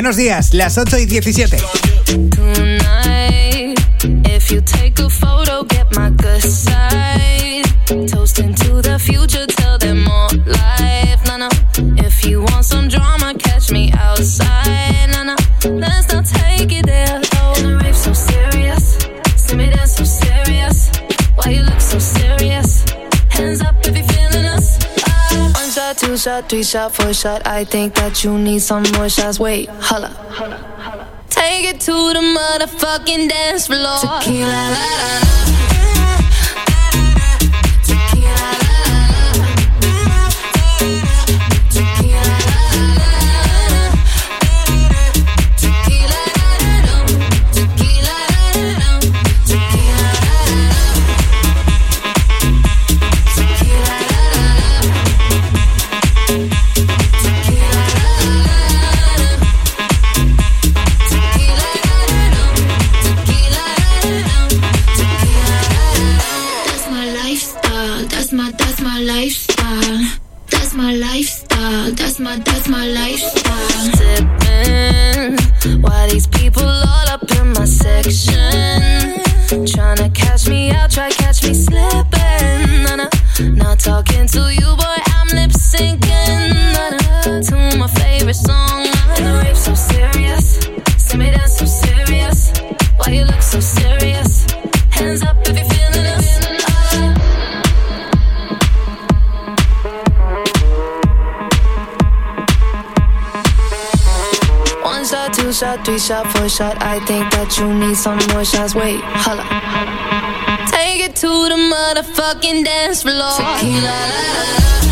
Buenos días, las 8 y 17. shot, three shot, four shot. I think that you need some more shots. Wait, holla. Take it to the motherfucking dance floor. Tequila, la, la. three shot, four shot. I think that you need some more shots. Wait, holla. Take it to the motherfucking dance floor. Tequila, la, la, la.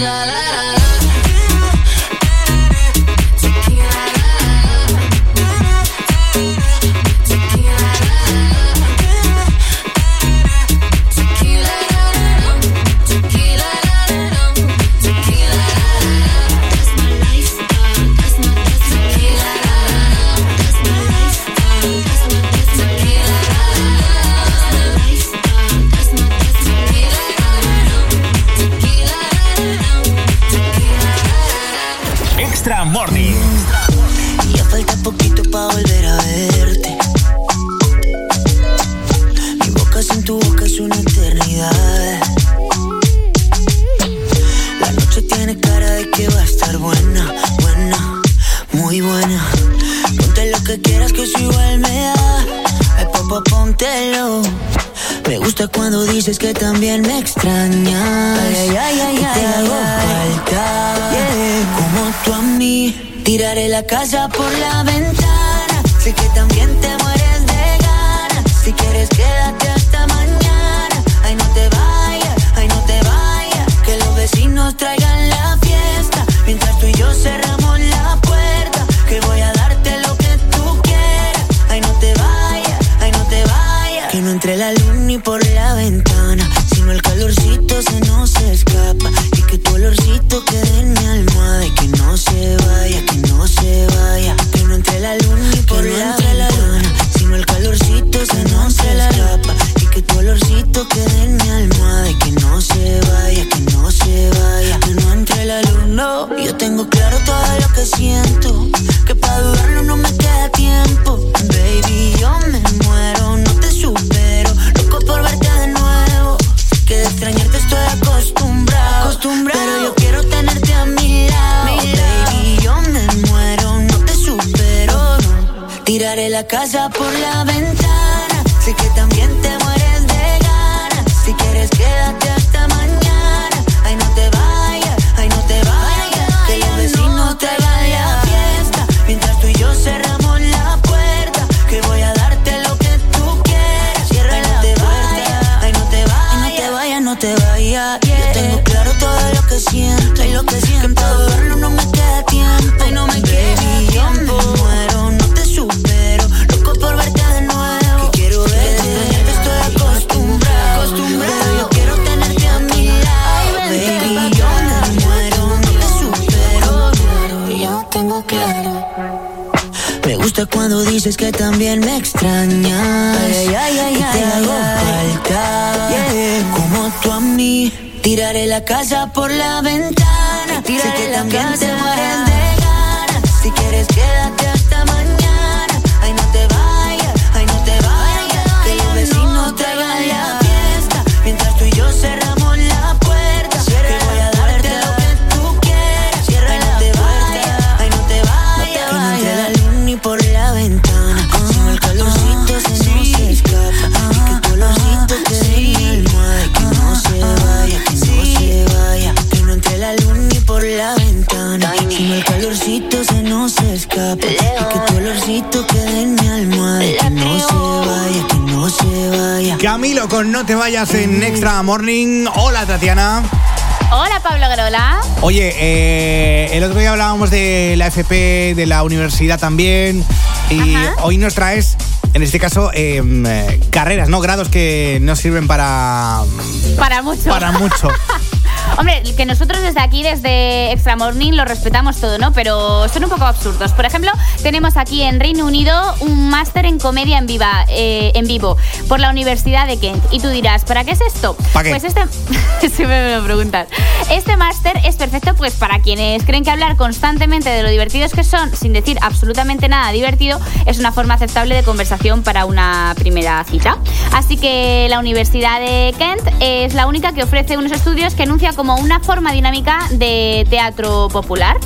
la la la. Extra Morning. Hola, Tatiana. Hola, Pablo Grola. Oye, eh, el otro día hablábamos de la FP, de la universidad también. Y hoy nos traes, en este caso, eh, eh, carreras, ¿no? Grados que no sirven para. Para mucho. Para mucho. Hombre, que nosotros desde aquí, desde Extra Morning, lo respetamos todo, ¿no? Pero son un poco absurdos. Por ejemplo, tenemos aquí en Reino Unido un máster en comedia en, viva, eh, en vivo por la Universidad de Kent. Y tú dirás, ¿para qué es esto? ¿Pa qué? Pues este... Siempre me lo preguntan. Este máster es perfecto pues para quienes creen que hablar constantemente de lo divertidos que son, sin decir absolutamente nada divertido, es una forma aceptable de conversación para una primera cita. Así que la Universidad de Kent es la única que ofrece unos estudios que anuncia como una forma dinámica de teatro popular.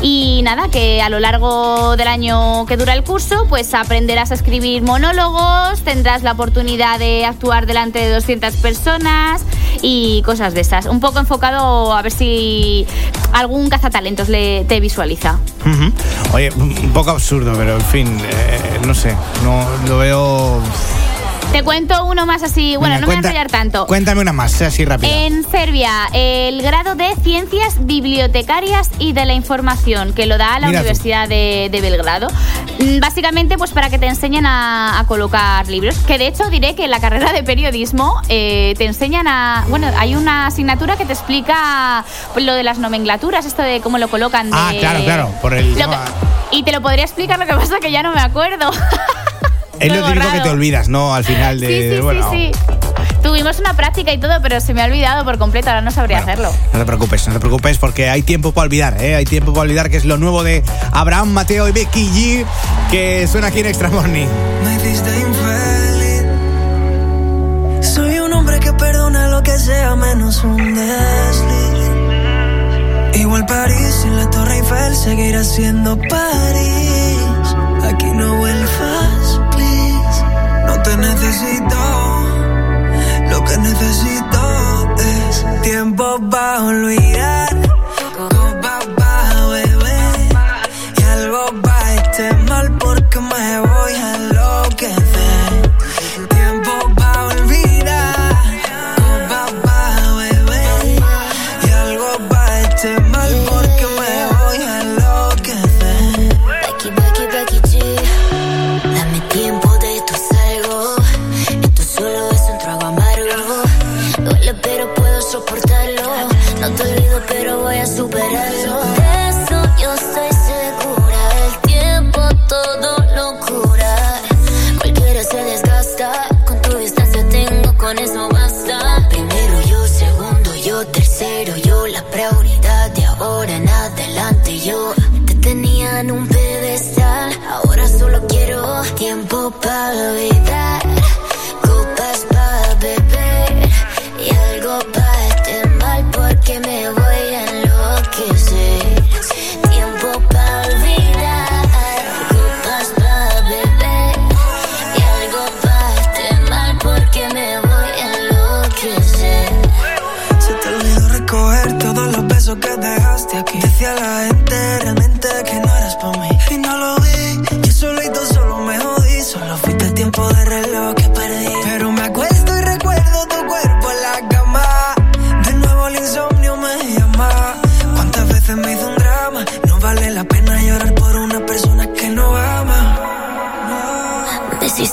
Y nada, que a lo largo del año que dura el curso, pues aprenderás a escribir monólogos, tendrás la oportunidad de actuar delante de 200 personas y cosas de esas. Un poco enfocado a ver si algún cazatalentos le, te visualiza. Oye, un poco absurdo, pero en fin, eh, no sé, no lo veo. Te cuento uno más así, bueno, Venga, no cuenta- me voy a enrollar tanto. Cuéntame una más, así rápido. En Serbia, el grado de Ciencias Bibliotecarias y de la Información, que lo da la Mira. Universidad de, de Belgrado. Mm, Básicamente, pues para que te enseñen a, a colocar libros. Que de hecho diré que en la carrera de periodismo eh, te enseñan a. Bueno, hay una asignatura que te explica pues, lo de las nomenclaturas, esto de cómo lo colocan. Ah, de- claro, claro, por el Lo que- y te lo podría explicar, lo que pasa que ya no me acuerdo. Es lo típico que te olvidas, ¿no? Al final de. Sí, sí, bueno, sí, sí. Tuvimos una práctica y todo, pero se me ha olvidado por completo, ahora no sabría hacerlo. No te preocupes, no te preocupes porque hay tiempo para olvidar, ¿eh? Hay tiempo para olvidar que es lo nuevo de Abraham, Mateo y Becky G que suena aquí en Extra Morning. Me hiciste infeliz. Soy un hombre que perdona lo que sea menos un desliz. Igual París sin la Torre Eiffel seguirá siendo París. Necesito. Lo que necesito es tiempo para olvidar. Copa pa' beber. Y algo va a estar mal porque me voy a enloquecer.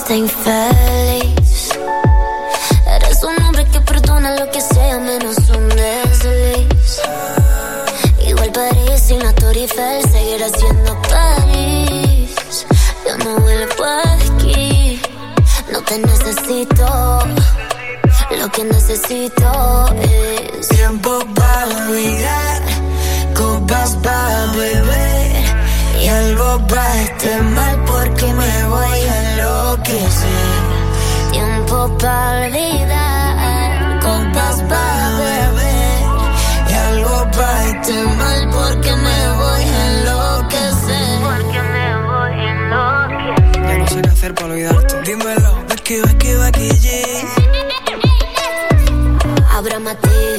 Fuiste infeliz. Eres un hombre que perdona lo que sea menos un desliz. Igual París y la Torre Eiffel seguirá siendo París. Yo no vuelvo aquí, no te necesito. Lo que necesito es tiempo para olvidar, copas para beber y algo para este mal porque tiempo para olvidar, Copas para beber y algo para este mal porque me voy a enloquecer. porque me voy a enloquecer. Ya no sé qué hacer para olvidarte. Dímelo, Becky, Becky, Becky G. Abra Mateo,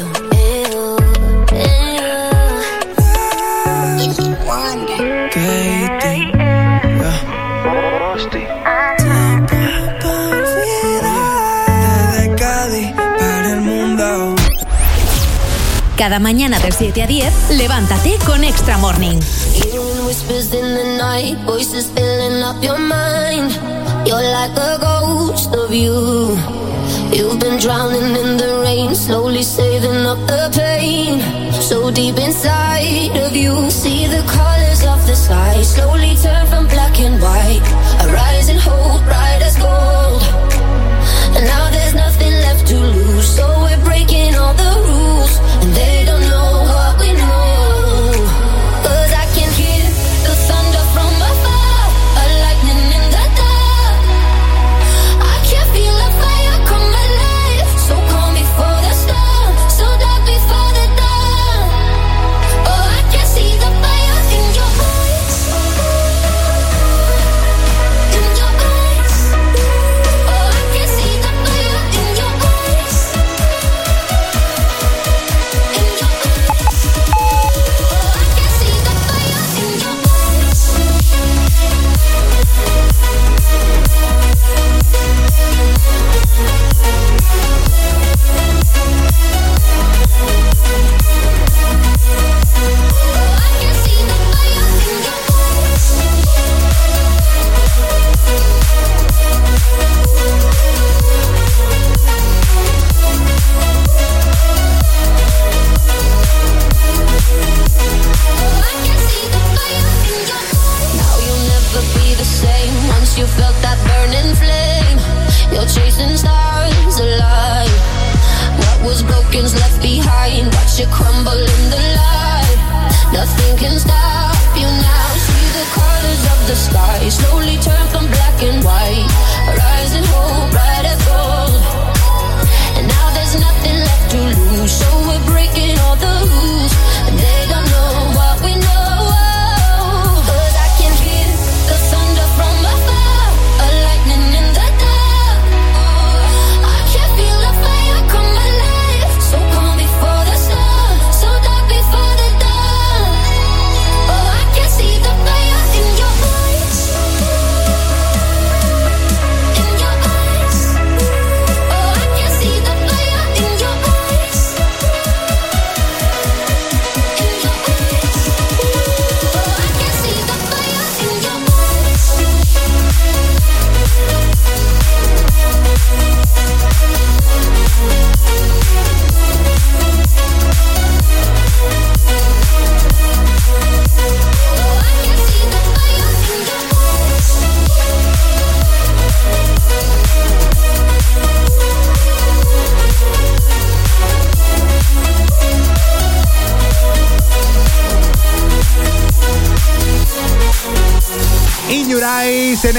Cada mañana de 7 a 10, levántate con Extra Morning. You've been drowning in the rain, slowly saving up the pain. So deep inside of you, see the colors of the sky slowly turn from black and white. A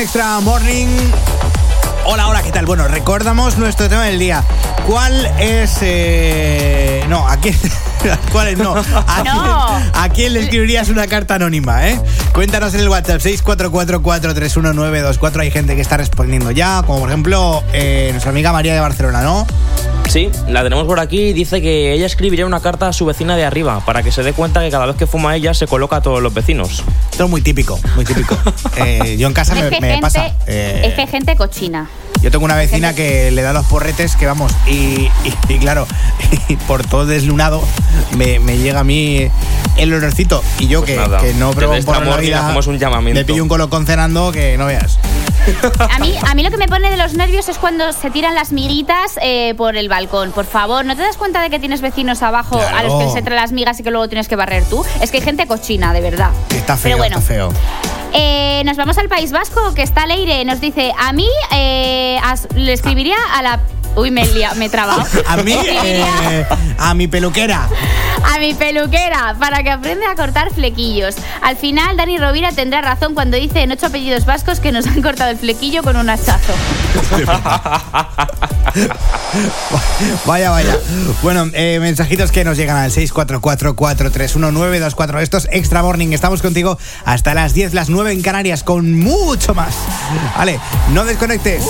Extra Morning. Hola, hola, ¿qué tal? Bueno, recordamos nuestro tema del día. ¿Cuál es... eh, No, ¿a quién... ¿Cuál es? No. ¿A, quién, a quién le escribirías una carta anónima, eh? Cuéntanos en el WhatsApp 644431924. Hay gente que está respondiendo ya, como por ejemplo eh, nuestra amiga María de Barcelona, ¿no? Sí, la tenemos por aquí. Dice que ella escribiría una carta a su vecina de arriba para que se dé cuenta que cada vez que fuma ella se coloca a todos los vecinos. Esto es muy típico, muy típico. Eh, yo en casa me, Es que me gente- pasa. eh, Es que hay gente cochina. Yo tengo una vecina que le da los porretes que vamos, y, y- y claro, y por todo deslunado me, me llega a mí el olorcito. Y yo que, Pues que no pruebo en la vida, hacemos un llamamiento. me pillo un colocón cenando que no veas. A mí, a mí lo que me pone de los nervios es cuando se tiran las miguitas eh, por el balcón. Por favor, ¿no te das cuenta de que tienes vecinos abajo a los que se traen las migas y que luego tienes que barrer tú? Es que hay gente cochina, de verdad. Está feo, Pero bueno. está feo. Eh, nos vamos al País Vasco, que está Leire. Nos dice, a mí eh, as- le escribiría a la... Uy, me, he lia- me he trabado. A mí, eh, a mi peluquera. Mi peluquera para que aprenda a cortar flequillos. Al final, Dani Rovira tendrá razón cuando dice en ocho apellidos vascos que nos han cortado el flequillo con un hachazo. Vaya, vaya. Bueno, eh, mensajitos que nos llegan al 644-431-924. Esto es Extra Morning. Estamos contigo hasta las 10, las 9 en Canarias, con mucho más. Vale, no desconectes.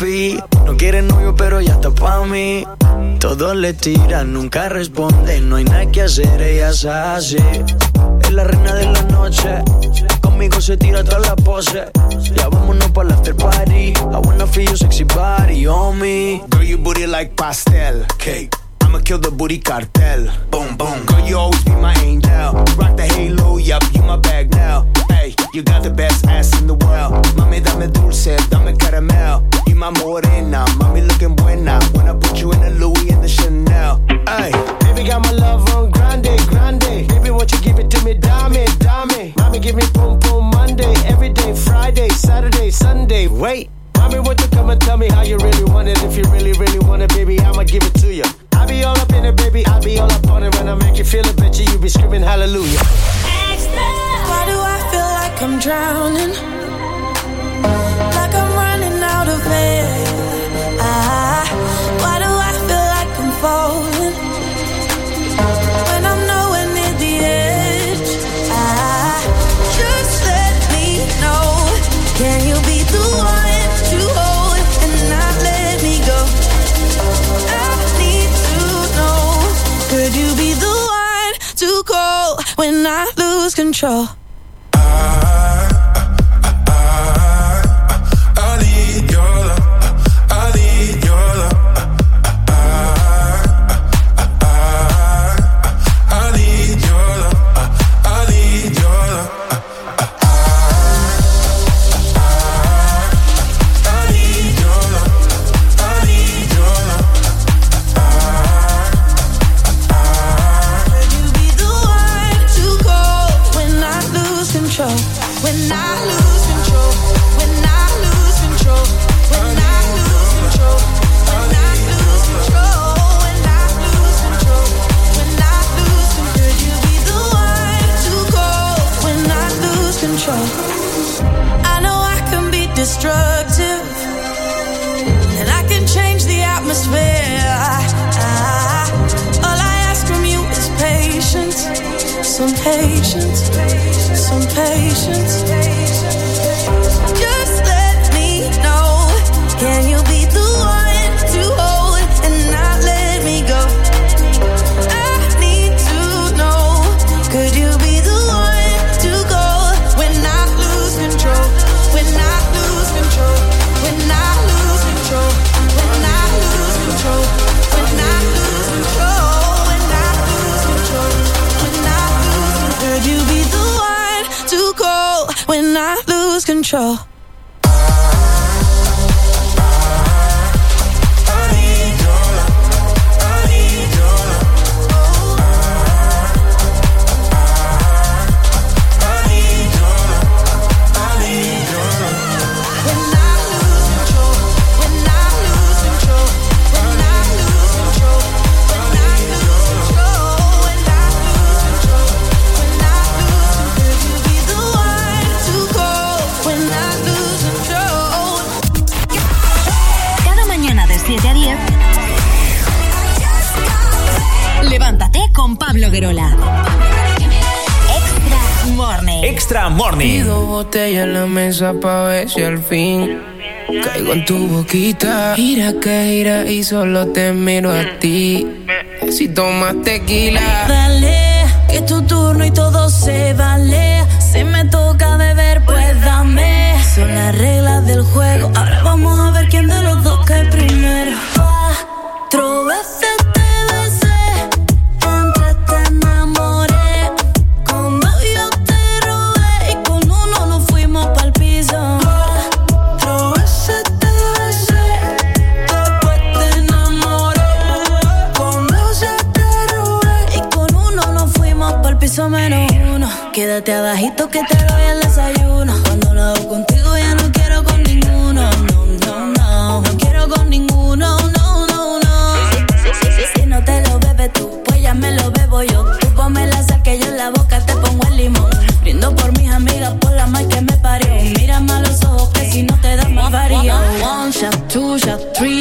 No quiere novio, pero ya está pa' mí. Todos le tiran, nunca responde. No hay nada que hacer, ella es así. Es la reina de la noche. Conmigo se tira toda la pose. Ya vámonos para el after party. I wanna feel your sexy body me. Girl, your booty like pastel cake. I'ma kill the booty cartel. Boom, boom. Girl, you always be my angel. Rock the halo, yup, you my bag now. You got the best ass in the world. Mami, dame dulce, dame caramel. Y my morena, mami looking buena. When I put you in the Louis and the Chanel. Hey, baby, got my love on grande, grande. Baby, won't you give it to me, dame, dame. Mommy, give me boom, boom, Monday, every day, Friday, Saturday, Sunday. Wait. Mommy, won't you come and tell me how you really want it? If you really, really want it, baby, I'ma give it to you. I be all up in it, baby. I be all up on it. When I make you feel it, bitch, you be screaming hallelujah. Extra. Why do I I'm drowning, like I'm running out of air. Ah, why do I feel like I'm falling when I'm nowhere near the edge? Ah, just let me know. Can you be the one to hold and not let me go? I need to know. Could you be the one to call when I lose control? patience, some patience. control. Extra Morning. Extra Morning. Pido botella en la mesa para ver si al fin caigo en tu boquita. Gira que gira y solo te miro a ti. Si tomas tequila, dale, que es tu turno y todo se vale. Si me toca beber, pues dame. Son las reglas del juego, ahora vamos a ver Three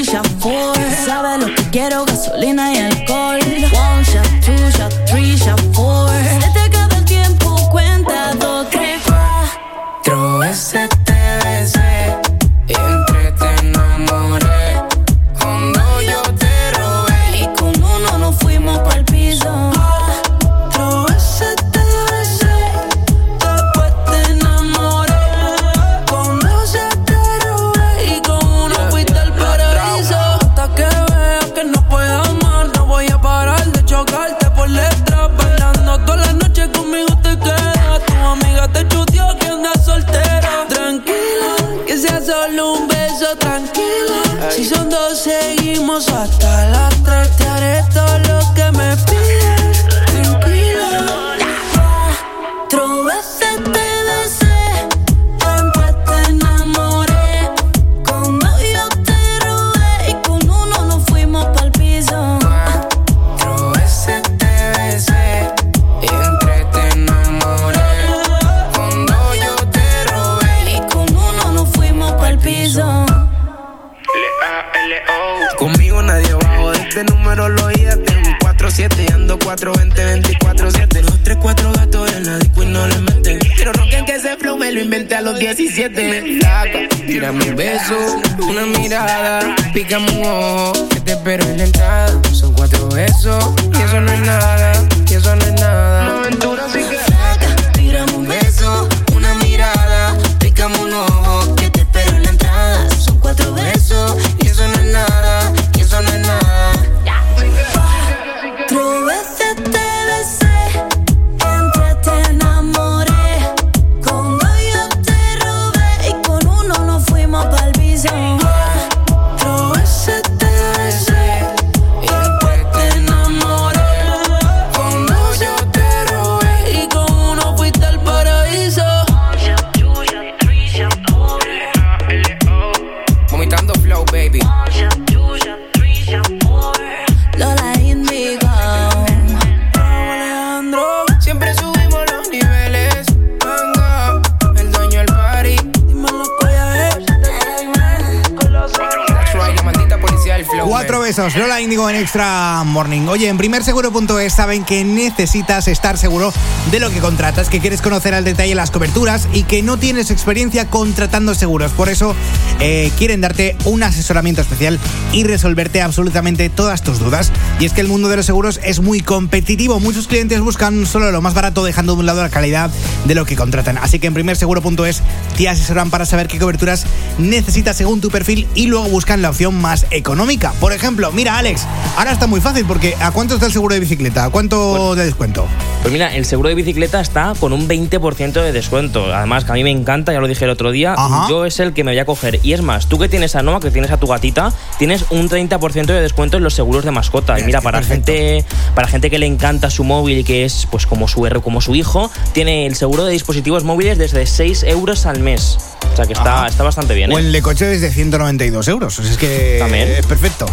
Oye, en primerseguro.es saben que necesitas estar seguro de lo que contratas, que quieres conocer al detalle las coberturas y que no tienes experiencia contratando seguros. Por eso eh, quieren darte un asesoramiento especial y resolverte absolutamente todas tus dudas. Y es que el mundo de los seguros es muy competitivo. Muchos clientes buscan solo lo más barato, dejando de un lado la calidad de lo que contratan. Así que en primerseguro.es te asesoran para saber qué coberturas necesitas según tu perfil y luego buscan la opción más económica. Por ejemplo, mira, Alex, ahora está muy fácil porque ¿a cuánto está el seguro de bicicleta? ¿A cuánto de descuento? Pues mira, el seguro de bicicleta está con un 20% de descuento. Además, que a mí me encanta, ya lo dije el otro día, Ajá. yo es el que me voy a coger. Y es más, tú que tienes a Noah, que tienes a tu gatita, tienes un 30% de descuento en los seguros de mascota. Y mira, para gente, para gente que le encanta su móvil y que es pues como su R, como su hijo, tiene el seguro de dispositivos móviles desde 6 euros al mes. O sea que está, Ajá. está bastante bien. ¿eh? O el de coche desde 192 euros. O sea, es que También. es perfecto.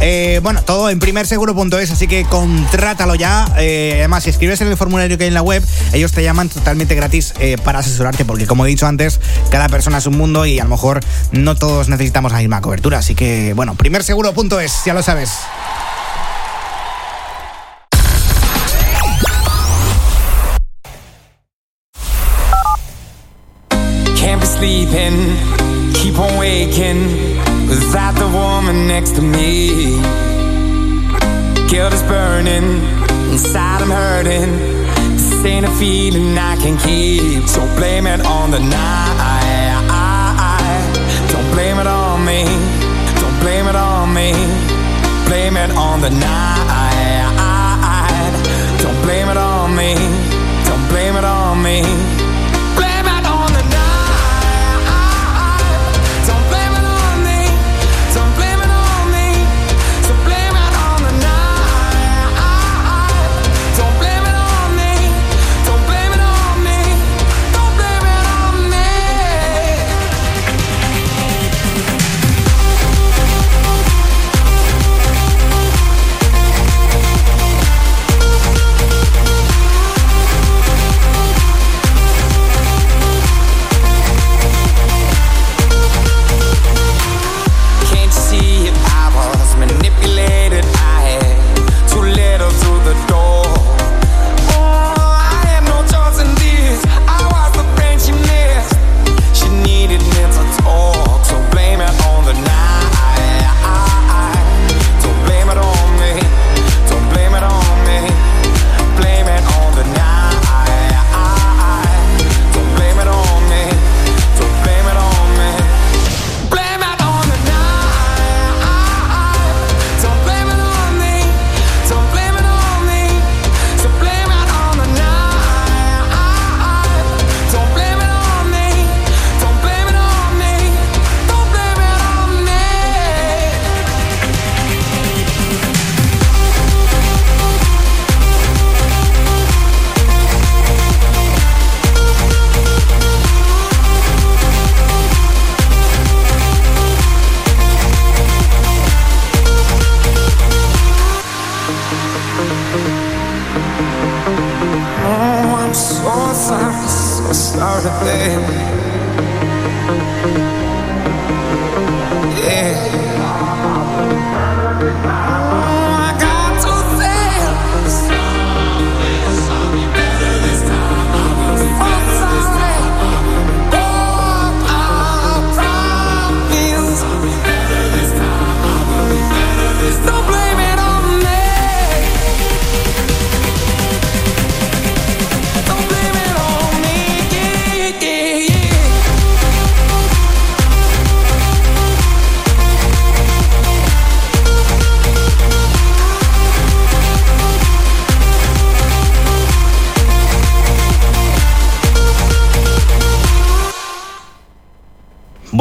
Eh, bueno, todo en primerseguro.es, así que contrátalo ya. Eh, además, si escribes en el formulario que hay en la web, ellos te llaman totalmente gratis eh, para asesorarte, porque como he dicho antes, cada persona es un mundo y a lo mejor no todos necesitamos la misma cobertura. Así que, bueno, primerseguro.es, ya lo sabes.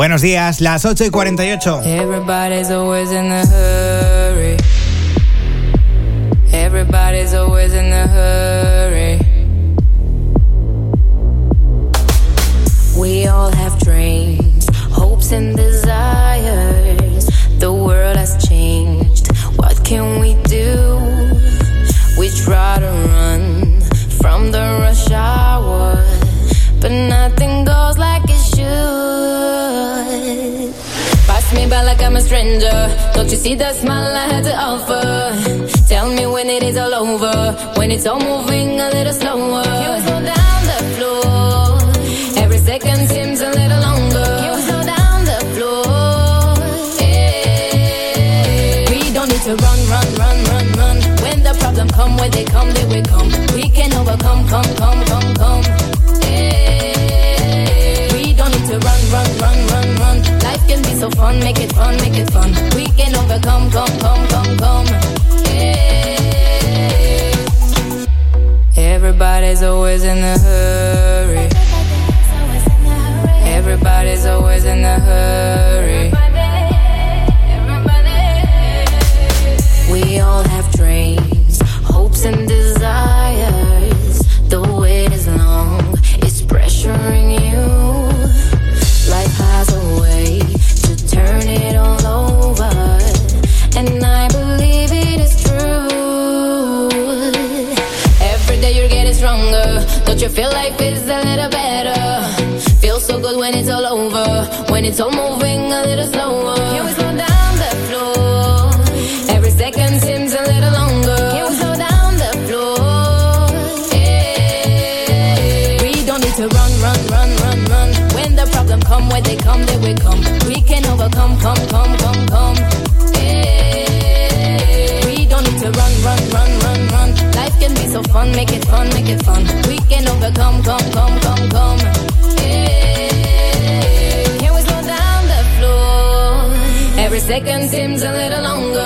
Buenos días, las 8 y 48. Everybody's always in a hurry. Everybody's always in a hurry. Don't you see that smile I had to offer? Tell me when it is all over. When it's all moving a little slower. make it fun, make it fun. We can overcome, come, come, come, come. Yeah. Everybody's always in a hurry. Everybody's always in a hurry. Feel life is a little better. Feel so good when it's all over. When it's all moving a little slower. Can we slow down the floor? Every second seems a little longer. Can we slow down the floor? Yeah. We don't need to run, run, run, run, run. When the problem come, where they come, they will come. We can overcome, come, come, come, come. We don't need to run, run, run, run, run. Life can be so fun, make it fun, make it fun come, come, come, come. Can we slow down the flow? Every second seems a little longer.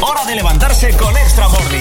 Hora de levantarse con extra morning.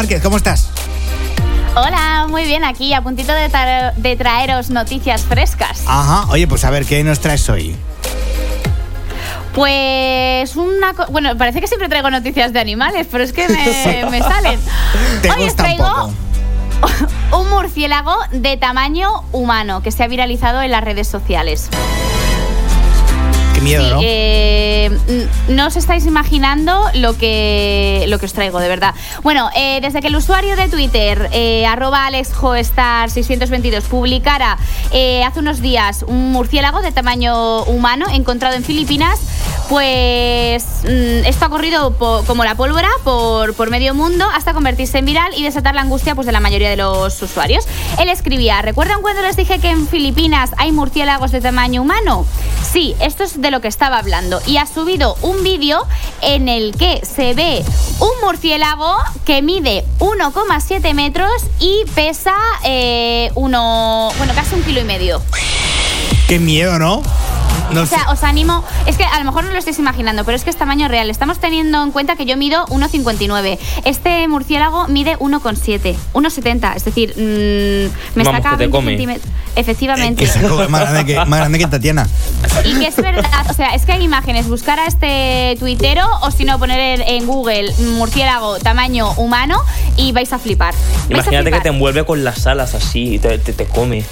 Márquez, ¿cómo estás? Hola, muy bien, aquí a puntito de, tra- de traeros noticias frescas. Ajá, oye, pues a ver, ¿qué nos traes hoy? Pues una... co- Bueno, parece que siempre traigo noticias de animales, pero es que me, me salen. Te Hoy os un traigo un murciélago de tamaño humano que se ha viralizado en las redes sociales. Qué miedo, Sí, ¿no? eh, no os estáis imaginando lo que, lo que os traigo, de verdad. Bueno, eh, desde que el usuario de Twitter, eh, arroba AlexJoestar622, publicara hace unos días un murciélago de tamaño humano encontrado en Filipinas, pues mm, esto ha corrido po- como la pólvora por, por medio mundo hasta convertirse en viral y desatar la angustia pues, de la mayoría de los usuarios. Él escribía, ¿recuerdan cuando les dije que en Filipinas hay murciélagos de tamaño humano? Sí, esto es de lo que estaba hablando. Y ha subido un vídeo en el que se ve un murciélago que mide 1,7 metros y pesa eh, uno, bueno, casi un kilo y medio. Qué miedo, ¿no? No o sé. sea, os animo. Es que a lo mejor no lo estáis imaginando, pero es que es tamaño real. Estamos teniendo en cuenta que yo mido 1,59. Este murciélago mide 1,7. 1,70. Es decir, mm, me Vamos, saca que te 20 come. centímetros. Efectivamente. Que se come más grande que, más grande que Tatiana. Y que es verdad, o sea, es que hay imágenes, buscar a este tuitero o si no poner en Google murciélago tamaño humano y vais a flipar. Vais a Imagínate que te envuelve con las alas así y te, te- te come.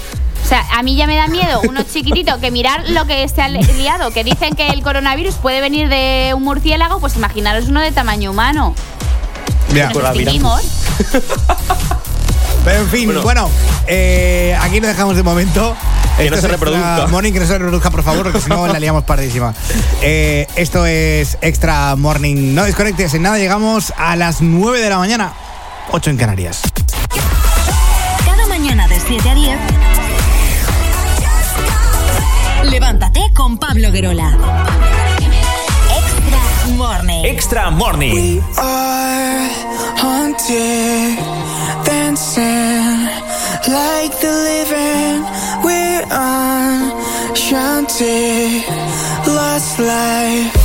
O sea, a mí ya me da miedo uno chiquitito que mirar lo que se ha li- liado, que dicen que el coronavirus puede venir de un murciélago, pues imaginaros uno de tamaño humano. Mira, Nos. Pero en fin, bueno, eh, aquí lo dejamos de momento. Que no Esto se es Extra reproduzca. Morning, que no se reproduzca, por favor, porque si no la liamos pardísima. Eh, esto es Extra Morning. No desconectes en nada, llegamos a las 9 de la mañana, 8 en Canarias. Cada mañana de 7 a 10. Levántate con Pablo Guerola. Extra Morning. Extra Morning. are haunted, dancing like the living. Enchanted, lost life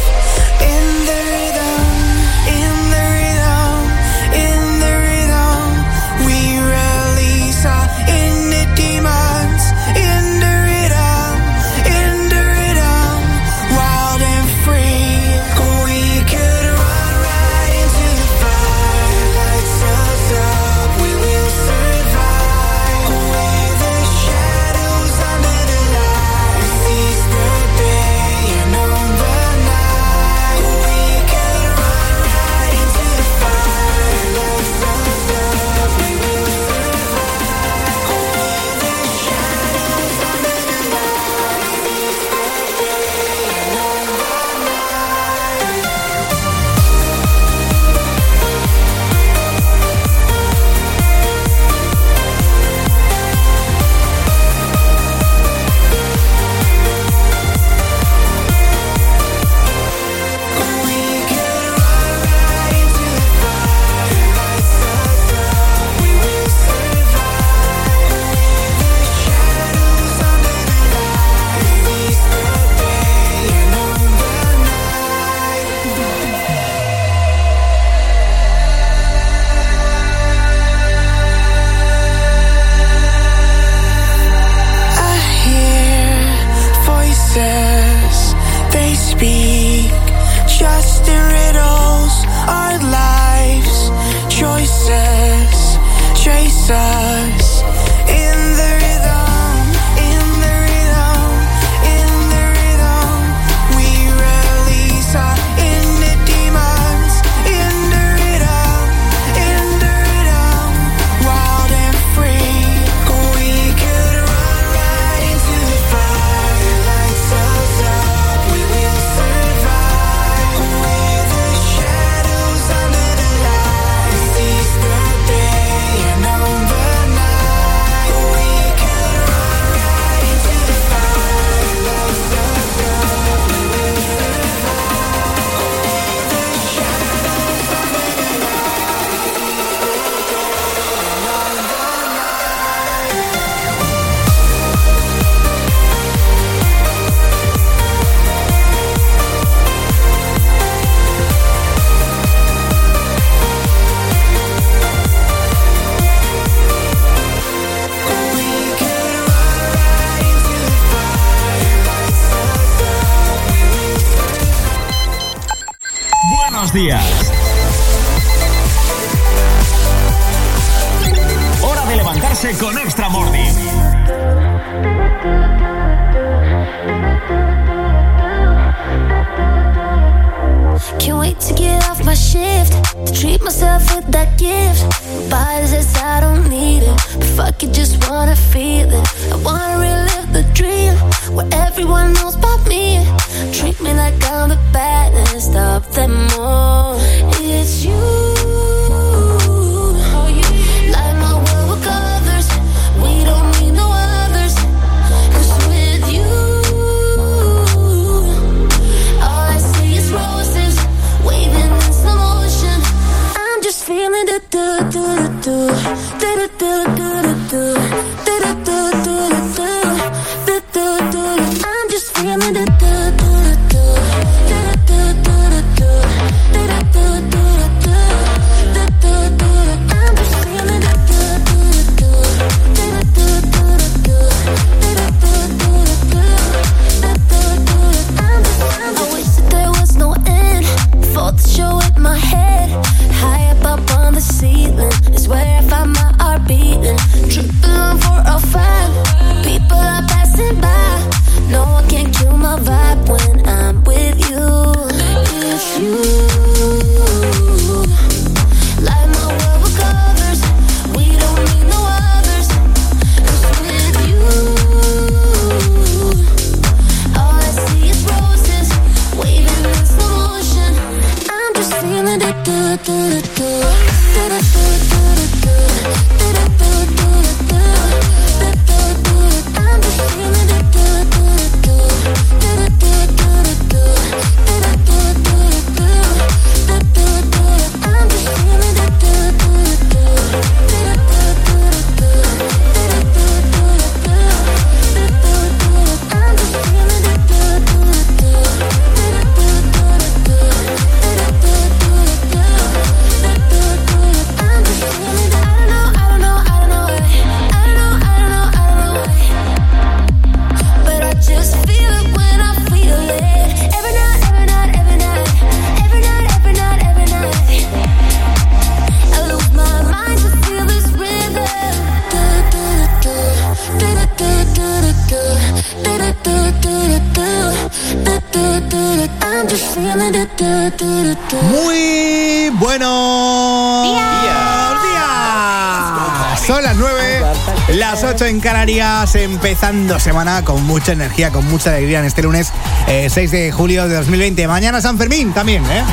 empezando semana con mucha energía, con mucha alegría en este lunes eh, 6 de julio de 2020. Mañana San Fermín también, ¿eh?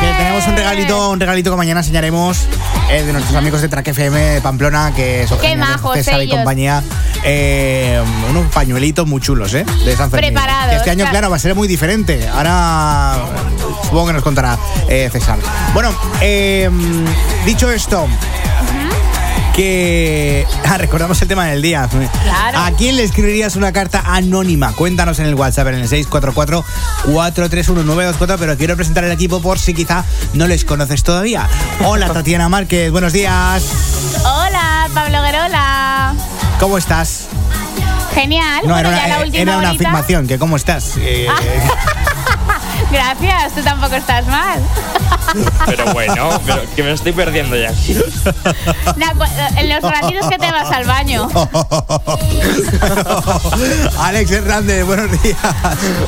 Que tenemos un regalito, un regalito que mañana enseñaremos eh, de nuestros amigos de Track FM de Pamplona, que son Qué majos César y compañía. Eh, unos pañuelitos muy chulos, ¿eh? De San Fermín. Preparados, Que este año, claro. claro, va a ser muy diferente. Ahora supongo que nos contará eh, César. Bueno, eh, dicho esto, que ah, recordamos el tema del día. ¿A quién le escribirías una carta anónima? Cuéntanos en el WhatsApp en el 644-431-924, pero quiero presentar el equipo por si quizá no les conoces todavía. Hola Tatiana Márquez, buenos días. Hola, Pablo Guerola. ¿Cómo estás? Genial. No, bueno, era ya una, la última era una horita. afirmación, que ¿cómo estás? Eh, Gracias, tú tampoco estás mal. Pero bueno, pero que me estoy perdiendo ya. Nah, en los ratitos que te vas al baño. Alex Hernández, buenos días.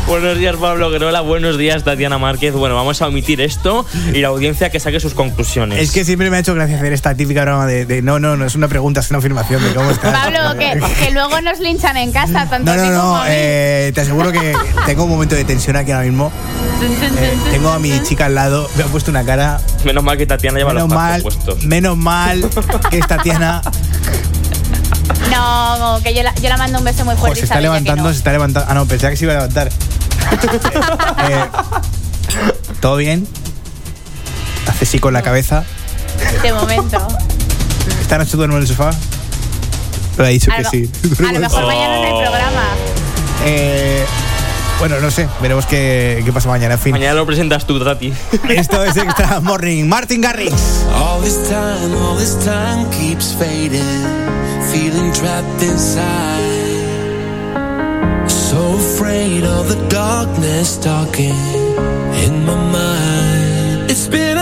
Buenos días, Pablo Guerola. Buenos días, Tatiana Márquez. Bueno, vamos a omitir esto y la audiencia que saque sus conclusiones. Es que siempre me ha hecho gracia hacer esta típica broma de, de, no, no, no es una pregunta, es una afirmación de cómo estás. Pablo, que, que luego nos linchan en casa, tanto No, a ti no, como no, a mí. eh, te aseguro que tengo un momento de tensión aquí ahora mismo. Eh, tengo a mi chica al lado, me ha puesto una cara. Menos mal que Tatiana lleva Menos los mal, puestos. menos mal que esta Tatiana No, que yo la, yo la mando un beso muy fuerte. se y está levantando, no. se está levantando. Ah, no, pensaba que se iba a levantar. Eh, ¿Todo bien? Hace sí con la cabeza. De momento. ¿Esta noche duermo en el sofá? Pero ha dicho A que lo- sí. A lo mejor mañana en el programa. Eh, bueno, no sé, veremos qué, qué pasa mañana. En fin. Mañana lo presentas tú, Tati. Esto es Extra Morning. Martin Garrix. All this time, all this time keeps fading, feeling trapped inside. So afraid of the darkness talking in my mind. It's been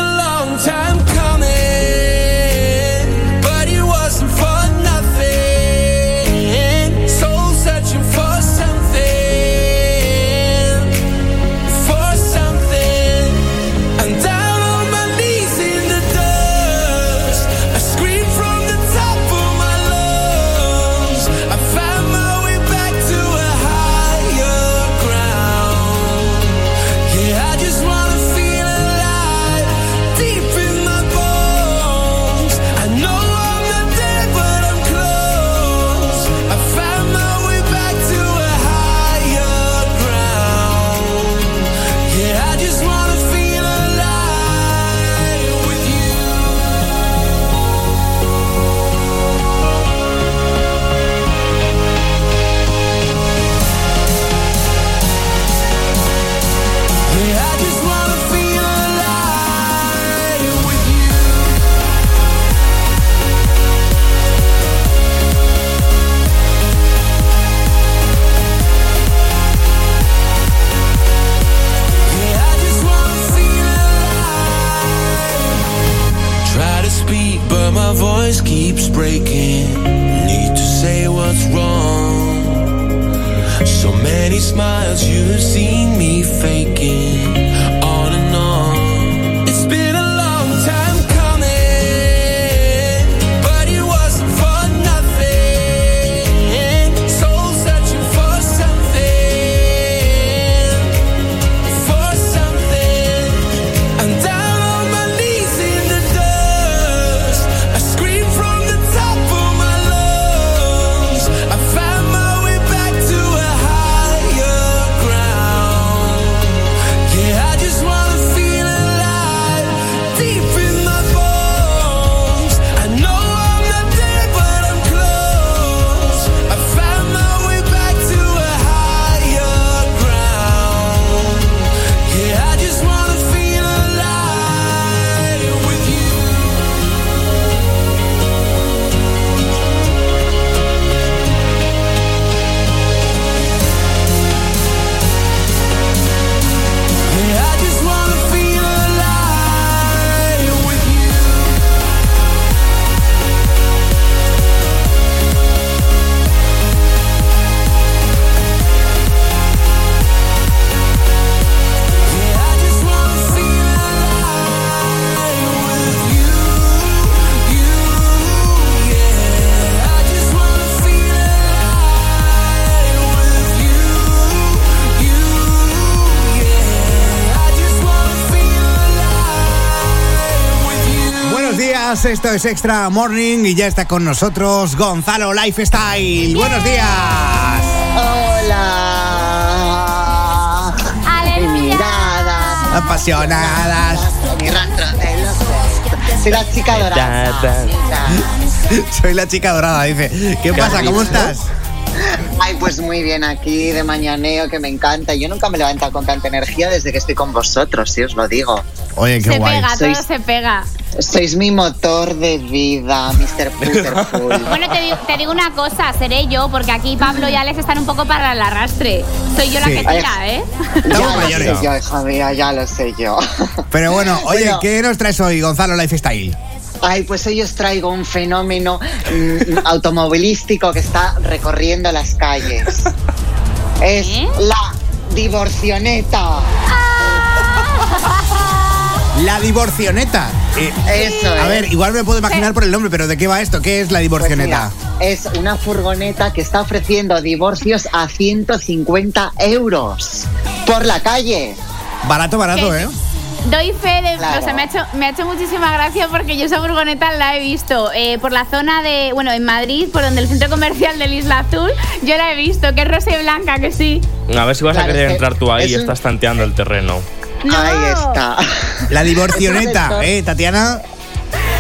días, esto es Extra Morning y ya está con nosotros Gonzalo Lifestyle. Buenos días. Hola. Mi mirada. Apasionadas. Soy la chica dorada. Soy la chica dorada, dice. ¿Qué pasa? ¿Cómo estás? Ay, pues muy bien aquí de mañaneo que me encanta. Yo nunca me levanto con tanta energía desde que estoy con vosotros, si os lo digo. Oye, se pega, todo se pega. Sois mi motor de vida, Mr. Putterful. Bueno, te digo, te digo una cosa, seré yo, porque aquí Pablo y Alex están un poco para el arrastre. Soy yo la que tira, ¿eh? ya lo sé yo, hija mía, ya lo sé yo. Pero bueno, oye, Bueno. ¿qué nos traes hoy, Gonzalo Lifestyle? Ay, pues hoy os traigo un fenómeno mm, automovilístico que está recorriendo las calles. Es la divorcioneta. La divorcioneta. Eh, Eso A es. ver, igual me puedo imaginar por el nombre, pero ¿de qué va esto? ¿Qué es la Pues divorcioneta? mira, es una furgoneta que está ofreciendo divorcios a 150 euros por la calle. barato, barato, ¿Qué? ¿eh? Doy fe de. Claro. O sea, me ha, hecho, me ha hecho muchísima gracia porque yo esa furgoneta la he visto eh, por la zona de. Bueno, en Madrid, por donde el centro comercial del Isla Azul, yo la he visto, que es rosa y blanca, que sí. A ver si vas a querer entrar tú ahí y es un- estás tanteando el terreno. Ahí está. La divorcioneta, ¿eh, Tatiana?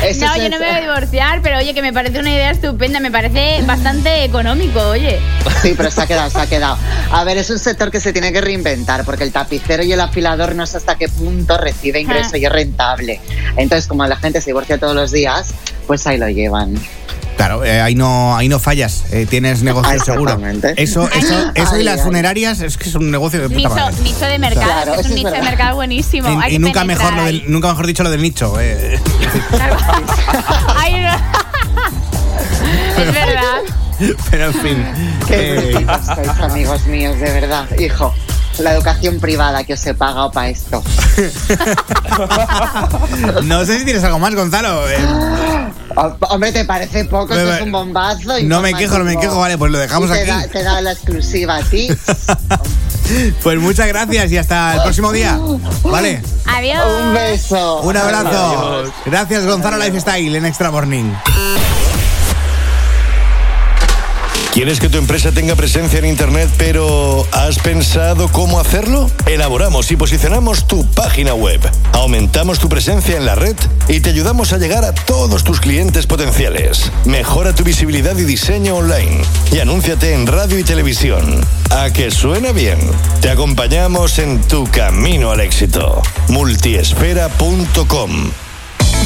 Eso no, es yo no me voy a divorciar, pero oye, que me parece una idea estupenda, me parece bastante económico, oye. Sí, pero se ha quedado, se ha quedado. A ver, es un sector que se tiene que reinventar porque el tapicero y el afilador no sé hasta qué punto recibe ingreso Ah. y es rentable. Entonces, como la gente se divorcia todos los días, pues ahí lo llevan. Claro, eh, ahí no ahí no fallas, eh, tienes negocio seguro. Eso, eso, eso y Ay, las ay. funerarias es que es un negocio de puta Nicho, madre. nicho de mercado, Claro, que es un nicho de mercado buenísimo. Y, Hay y que nunca penetrar mejor lo ahí. del, nunca mejor dicho lo del nicho. eh. Ay, no. es verdad. Pero en fin. Qué eh, sois, amigos míos, de verdad. Hijo, la educación privada que os he pagado para esto. no sé si tienes algo más, Gonzalo. eh, Oh, Hombre, ¿te parece poco? Esto es un bombazo. no me quejo, no me quejo, vale, pues lo dejamos Y te aquí. Da, te da la exclusiva a ti. Pues muchas gracias y hasta el próximo día. Vale. Adiós. Un beso. Un abrazo. Gracias, Gonzalo Lifestyle en Extra Morning. ¿Quieres que tu empresa tenga presencia en Internet, pero has pensado cómo hacerlo? Elaboramos y posicionamos tu página web. Aumentamos tu presencia en la red y te ayudamos a llegar a todos tus clientes potenciales. Mejora tu visibilidad y diseño online. Y anúnciate en radio y televisión. ¿A que suena bien? Te acompañamos en tu camino al éxito. Multiesfera.com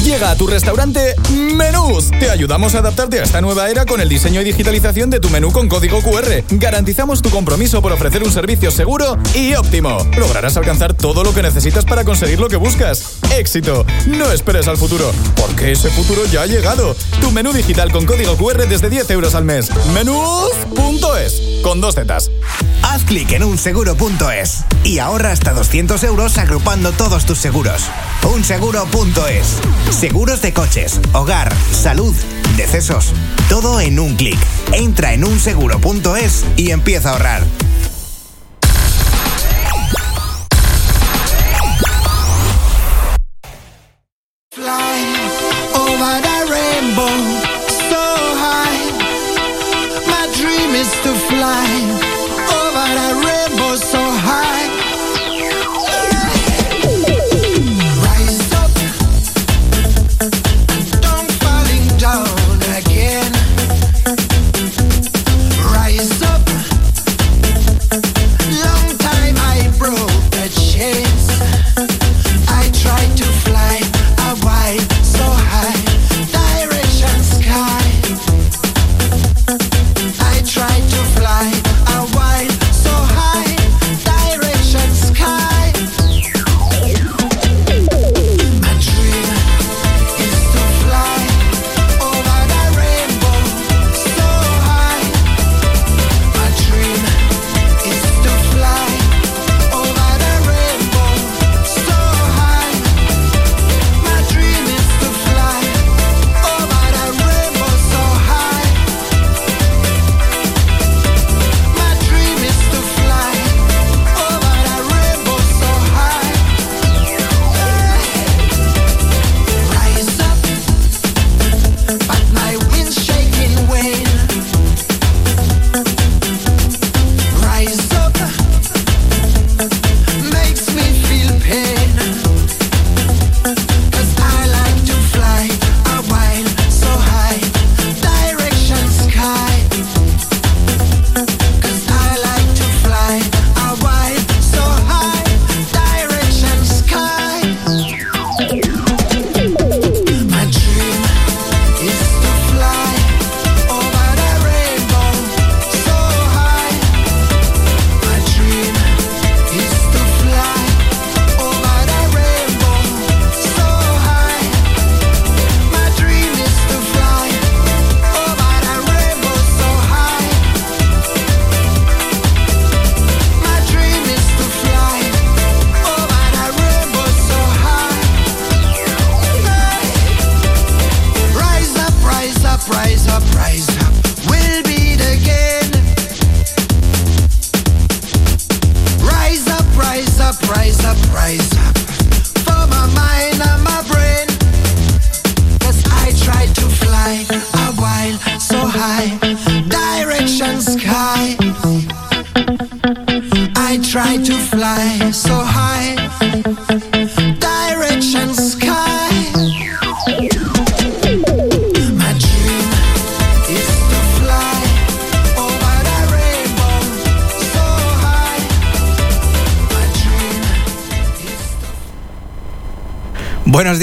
Llega a tu restaurante Menús. Te ayudamos a adaptarte a esta nueva era con el diseño y digitalización de tu menú con código QR. Garantizamos tu compromiso por ofrecer un servicio seguro y óptimo. Lograrás alcanzar todo lo que necesitas para conseguir lo que buscas. Éxito. No esperes al futuro, porque ese futuro ya ha llegado. Tu menú digital con código QR desde 10 euros al mes. Menús.es. Con dos zetas. Haz clic en unseguro.es y ahorra hasta 200 euros agrupando todos tus seguros. Unseguro.es. Seguros de coches, hogar, salud, decesos. Todo en un clic. Entra en unseguro.es y empieza a ahorrar. Over the rainbow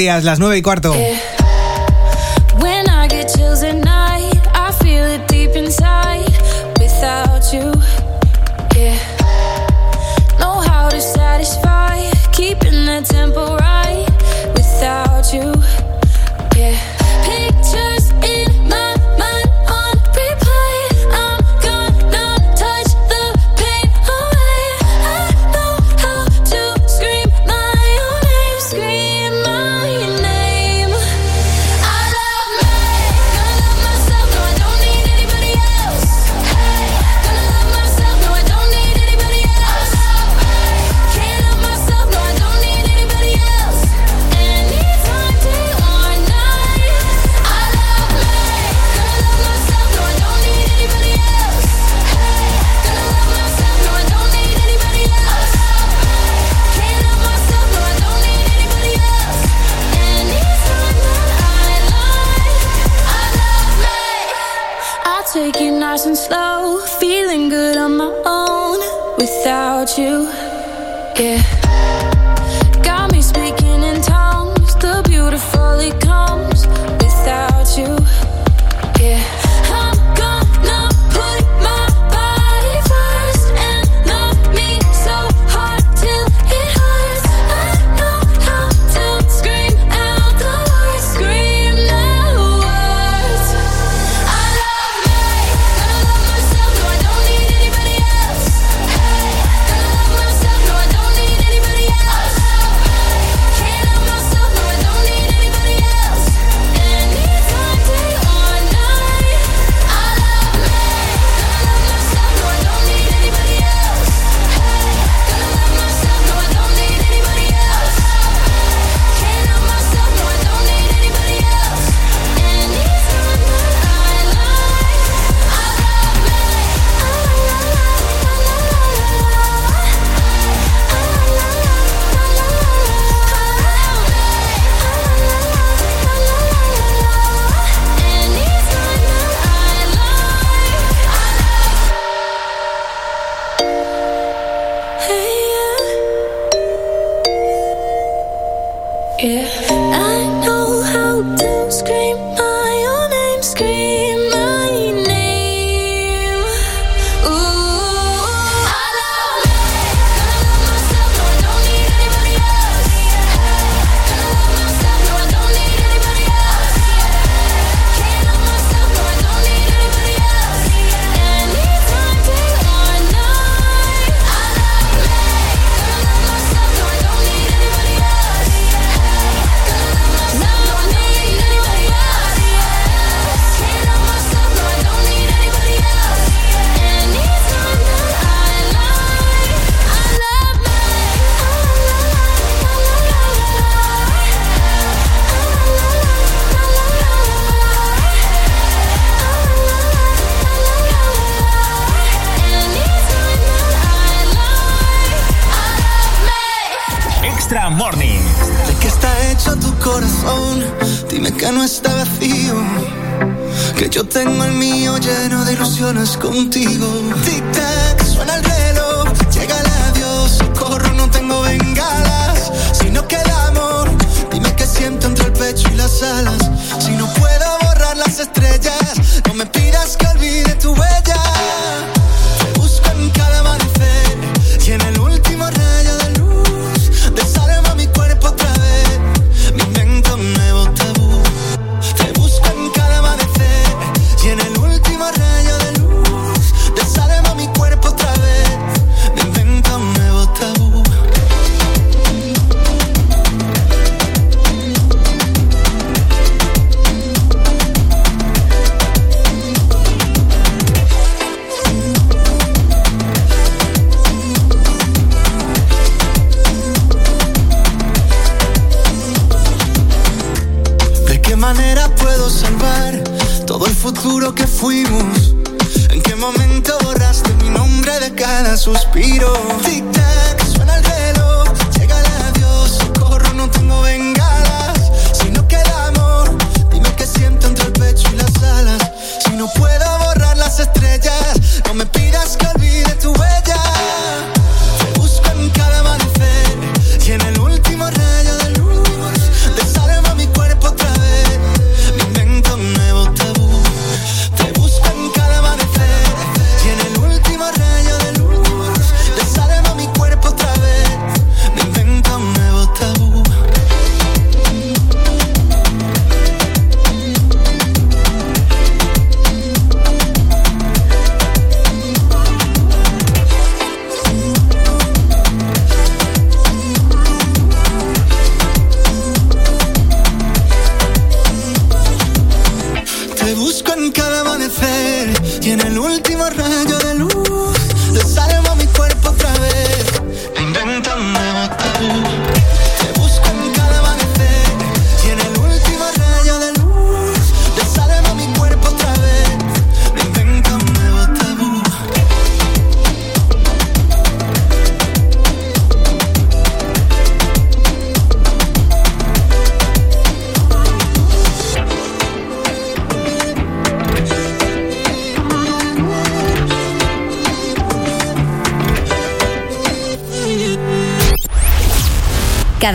Días, las 9 y cuarto. When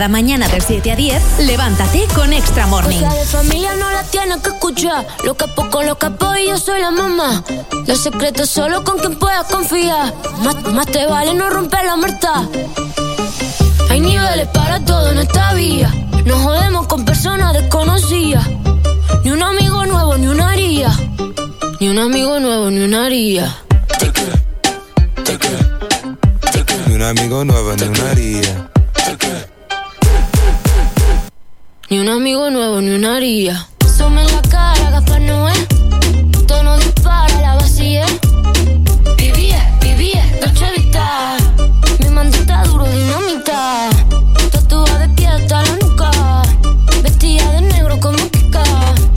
Cada mañana de 7 a 10, levántate con Extra Morning. Cosa de familia no la tienes que escuchar. Lo capo con los capos y yo soy la mamá. Los secretos solo con quien puedas confiar. Más, más te vale no romper la muerta. Hay niveles para todo en esta vía. No jodemos con personas desconocidas. Ni un amigo nuevo, ni una haría. Ni un amigo nuevo, ni una haría. Ni un amigo nuevo, ni una haría. Ni un amigo nuevo, ni una haría. Sume en la cara, Gaspar Noé. Tono dispara, la vacía. Vivía, vivía, Dolce Vita. Mi mandita duro, dinamita. Tatuada de pie hasta la nuca. Vestida de negro como Kika.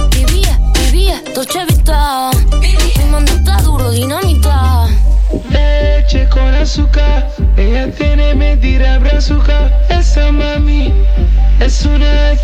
Vivía, vivía, Dolce Vita. Mi mandita duro, dinamita. Leche con azúcar, ella tiene mentira brazuca.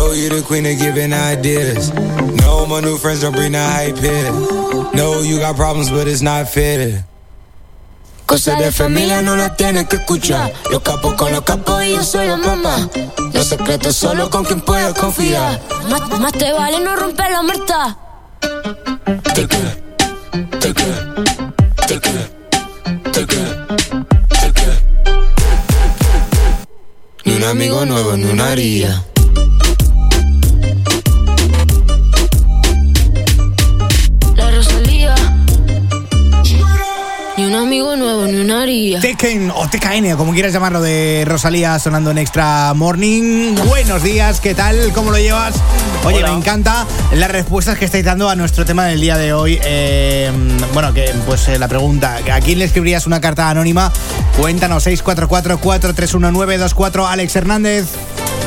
Know you the queen of giving ideas. No, my new friends don't bring the hype here. No, you got problems, but it's not fair. Cosa de familia no la tienes que escuchar. Los capos con los capos y yo soy la mamá. Los secretos solo con quien puedas confiar. Más, más te vale no romper la muerta. Ni un amigo nuevo, ni una haría. Amigo nuevo, ni una haría. Tekken o TKN, o como quieras llamarlo, de Rosalía sonando en Extra Morning. Buenos días, ¿qué tal? ¿Cómo lo llevas? Oye, Hola. me encanta las respuestas que estáis dando a nuestro tema del día de hoy. Eh, bueno, que pues eh, la pregunta, ¿a quién le escribirías una carta anónima? Cuéntanos, 644-431924, Alex Hernández.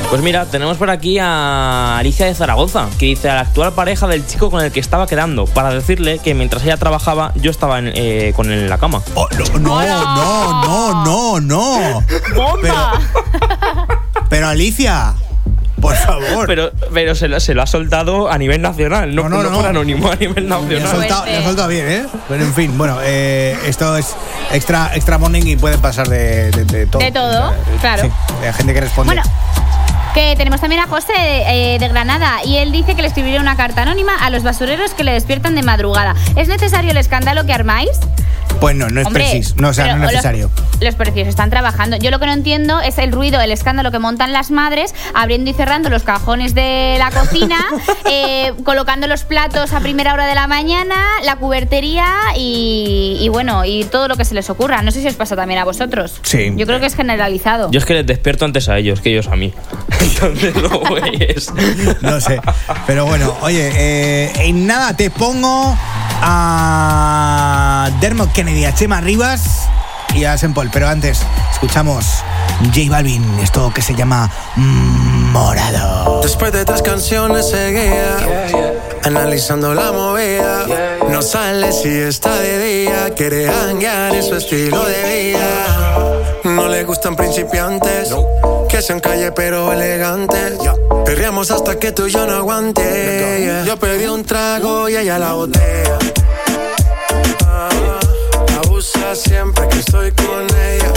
Pues mira, tenemos por aquí a Alicia de Zaragoza, que dice a la actual pareja del chico con el que estaba quedando, para decirle que mientras ella trabajaba, yo estaba en, eh, con él en la cama. Oh, no, no, no, no, no. ¡Bomba! Pero Alicia, por favor. Pero, pero se, lo, se lo ha soltado a nivel nacional, no, No, no, no no. por anónimo, a nivel Le ha nacional. soltado, le ha soltado bien, ¿eh? Pero en fin, bueno, eh, esto es extra, extra morning y puede pasar de, de- de todo. De todo, claro. Sí, de gente que responde. Bueno, que tenemos también a José eh, de Granada y él dice que le escribiría una carta anónima a los basureros que le despiertan de madrugada. ¿Es necesario el escándalo que armáis? pues no, no es Hombre, preciso. No, o sea, no es necesario. Los, los precios están trabajando. Yo lo que no entiendo es el ruido, el escándalo que montan las madres abriendo y cerrando los cajones de la cocina, eh, colocando los platos a primera hora de la mañana, la cubertería y, y bueno, y todo lo que se les ocurra. No sé si os pasa también a vosotros. Sí. Yo creo que es generalizado. Yo es que les despierto antes a ellos que ellos a mí. Entonces, no, güeyes. No sé. Pero bueno, oye, eh, en nada te pongo a Dermot Kennedy, a Chema Rivas y a Paul. Pero antes, escuchamos J Balvin, esto que se llama Morado. Después de tres canciones seguía Analizando la movida No sale si está de día Quiere hanguear en su estilo de vida No le gustan principiantes Que sean calle pero elegantes. Perreamos hasta que tú y yo no aguante. Yeah. Yo pedí un trago y ella la botella Ah, Abusa siempre que estoy con ella.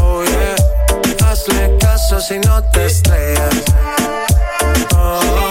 Oh yeah. Hazle caso si no te estrellas. Oh,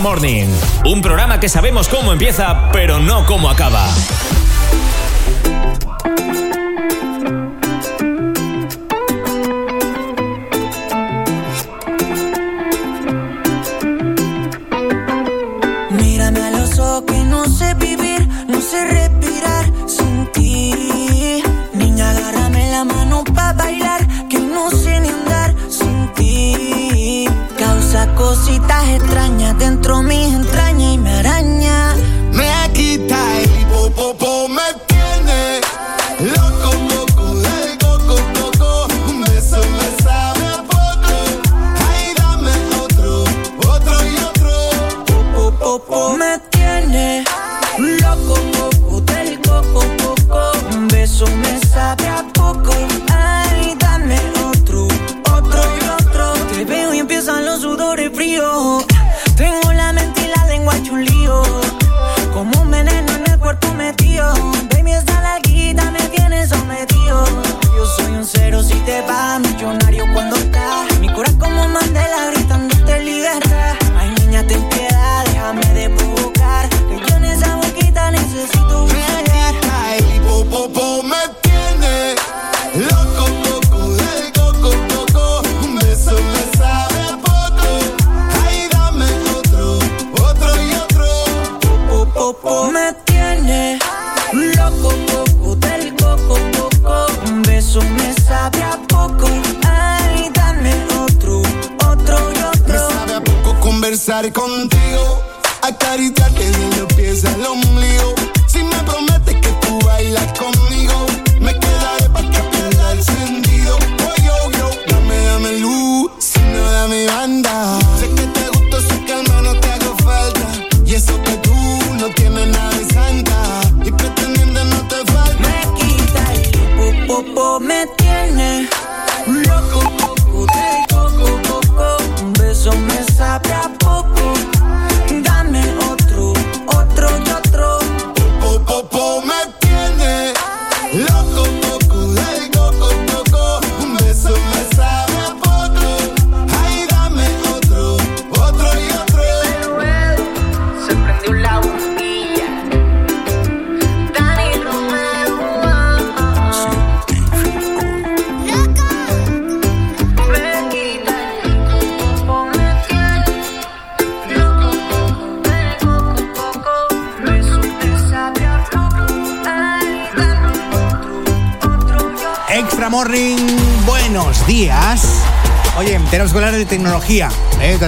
Morning, un programa que sabemos cómo empieza, pero no cómo acaba.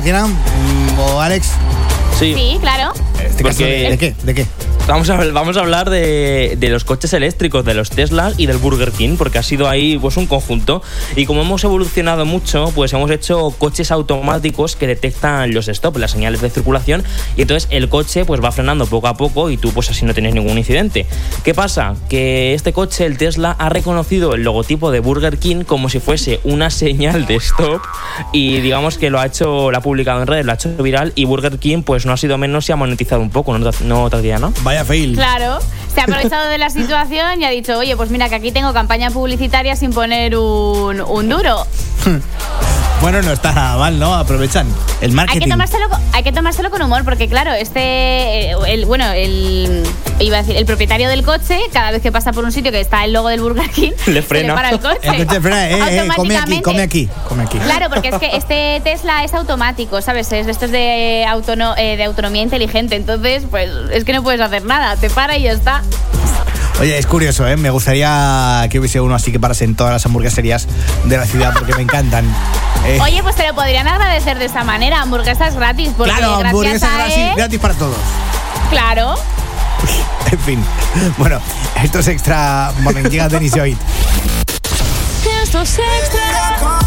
¿Eh, Tatiana? Mm, ¿O Alex? Sí. Sí, claro. Este caso, Porque- ¿de qué? ¿De qué? Vamos a, vamos a hablar de, de los coches eléctricos, de los Tesla y del Burger King, porque ha sido ahí pues un conjunto. Y como hemos evolucionado mucho, pues hemos hecho coches automáticos que detectan los stop, las señales de circulación, y entonces el coche pues va frenando poco a poco y tú pues así no tienes ningún incidente. ¿Qué pasa? Que este coche, el Tesla, ha reconocido el logotipo de Burger King como si fuese una señal de stop y digamos que lo ha hecho, lo ha publicado en redes, lo ha hecho viral y Burger King pues no ha sido menos y ha monetizado un poco, ¿no, no Tatiana? Vaya fail. Claro, se ha aprovechado de la situación y ha dicho, oye, pues mira que aquí tengo campaña publicitaria sin poner un, un duro. Bueno, no está nada mal, ¿no? Aprovechan el Hay marketing. que, tomárselo, co- hay que tomárselo con humor, porque claro, este, eh, el, bueno, el, iba a decir, el propietario del coche, cada vez que pasa por un sitio que está el logo del Burger King, Le se frena. le para el coche. El coche frena, eh, eh, come aquí, Automáticamente. come aquí, come aquí. Claro, porque es que este Tesla es automático, ¿sabes? Es de estos de, autono- eh, de autonomía inteligente. Entonces, pues es que no puedes hacer nada. Te para y ya está. Oye, es curioso, ¿eh? Me gustaría que hubiese uno así que parase en todas las hamburgueserías de la ciudad porque me encantan. Eh, Oye, pues te lo podrían agradecer de esa manera. Hamburguesas gratis. Porque claro, hamburguesas a gratis, gratis para todos. Claro. En fin. Bueno, esto es extra. Morning, llega Denis Joy. Esto es extra.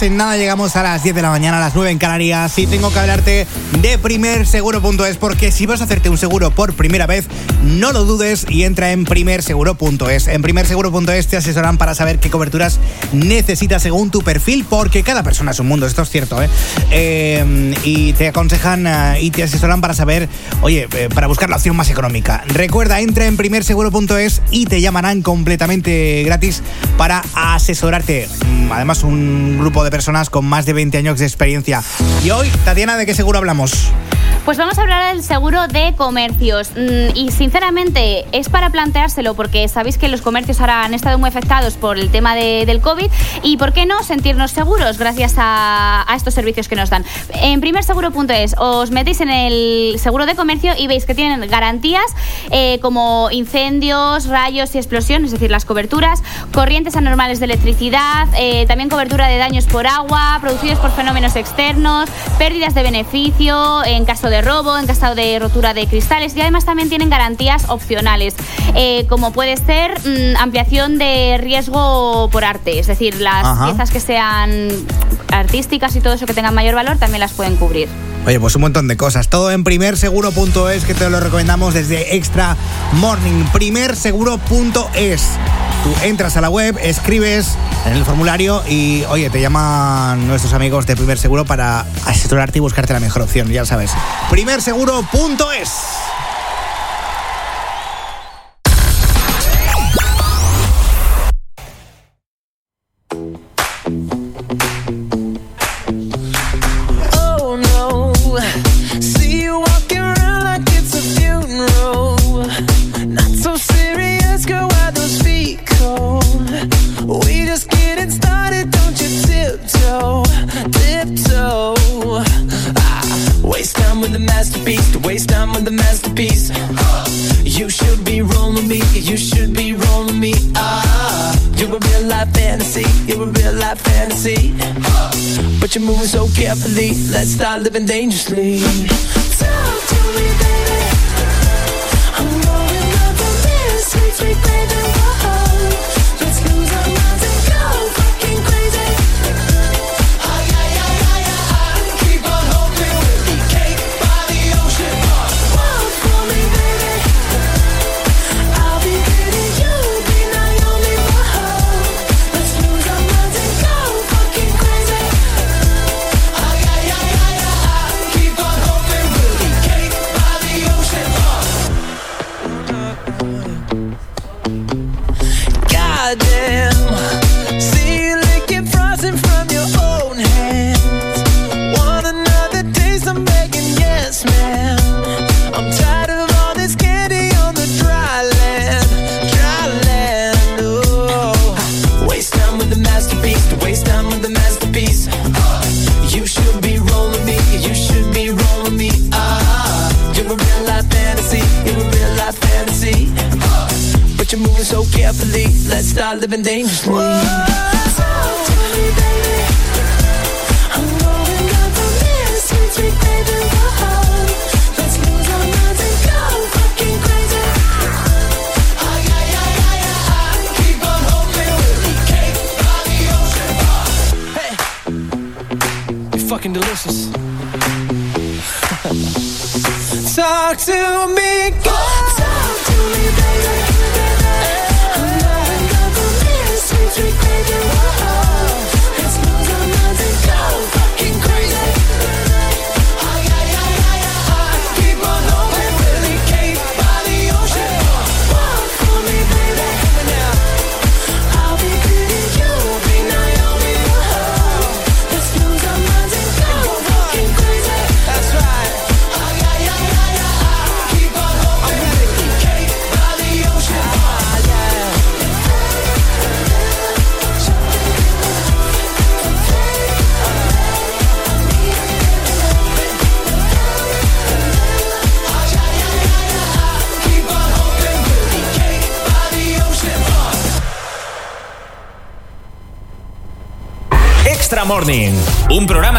En nada llegamos a las 10 de la mañana, a las 9 en Canarias. Y tengo que hablarte de primerseguro.es porque si vas a hacerte un seguro por primera vez, no lo dudes y entra en primerseguro.es. En primerseguro.es te asesoran para saber qué coberturas necesitas según tu perfil, porque cada persona es un mundo, esto es cierto, ¿eh? Eh, y te aconsejan eh, y te asesoran para saber, oye, eh, para buscar la opción más económica. Recuerda, entra en primerseguro.es y te llamarán completamente gratis para asesorarte. Además, un grupo de personas con más de 20 años de experiencia. Y hoy, Tatiana, ¿de qué seguro hablamos? Pues vamos a hablar del seguro de comercios. Mm, Y sinceramente es para planteárselo porque sabéis que los comercios ahora han estado muy afectados por el tema de- del COVID y por qué no sentirnos seguros gracias a, estos servicios que nos dan. En primerseguro.es os metéis en el seguro de comercio y veis que tienen garantías eh, como incendios, rayos y explosiones, es decir, las coberturas, corrientes anormales de electricidad, eh, también cobertura de daños por agua, producidos por fenómenos externos, pérdidas de beneficio en caso de robo, en caso de rotura de cristales y además también tienen garantías opcionales, eh, como puede ser mm, ampliación de riesgo por arte, es decir, las Ajá. piezas que sean artísticas y todo eso que tengan mayor valor también las pueden cubrir. Oye, pues un montón de cosas. Todo en primerseguro.es, que te lo recomendamos desde Extra Morning. Primerseguro.es. Tú entras a la web, escribes en el formulario y, oye, te llaman nuestros amigos de Primer Seguro para asesorarte y buscarte la mejor opción, ya sabes. Primerseguro.es. Living dangerously.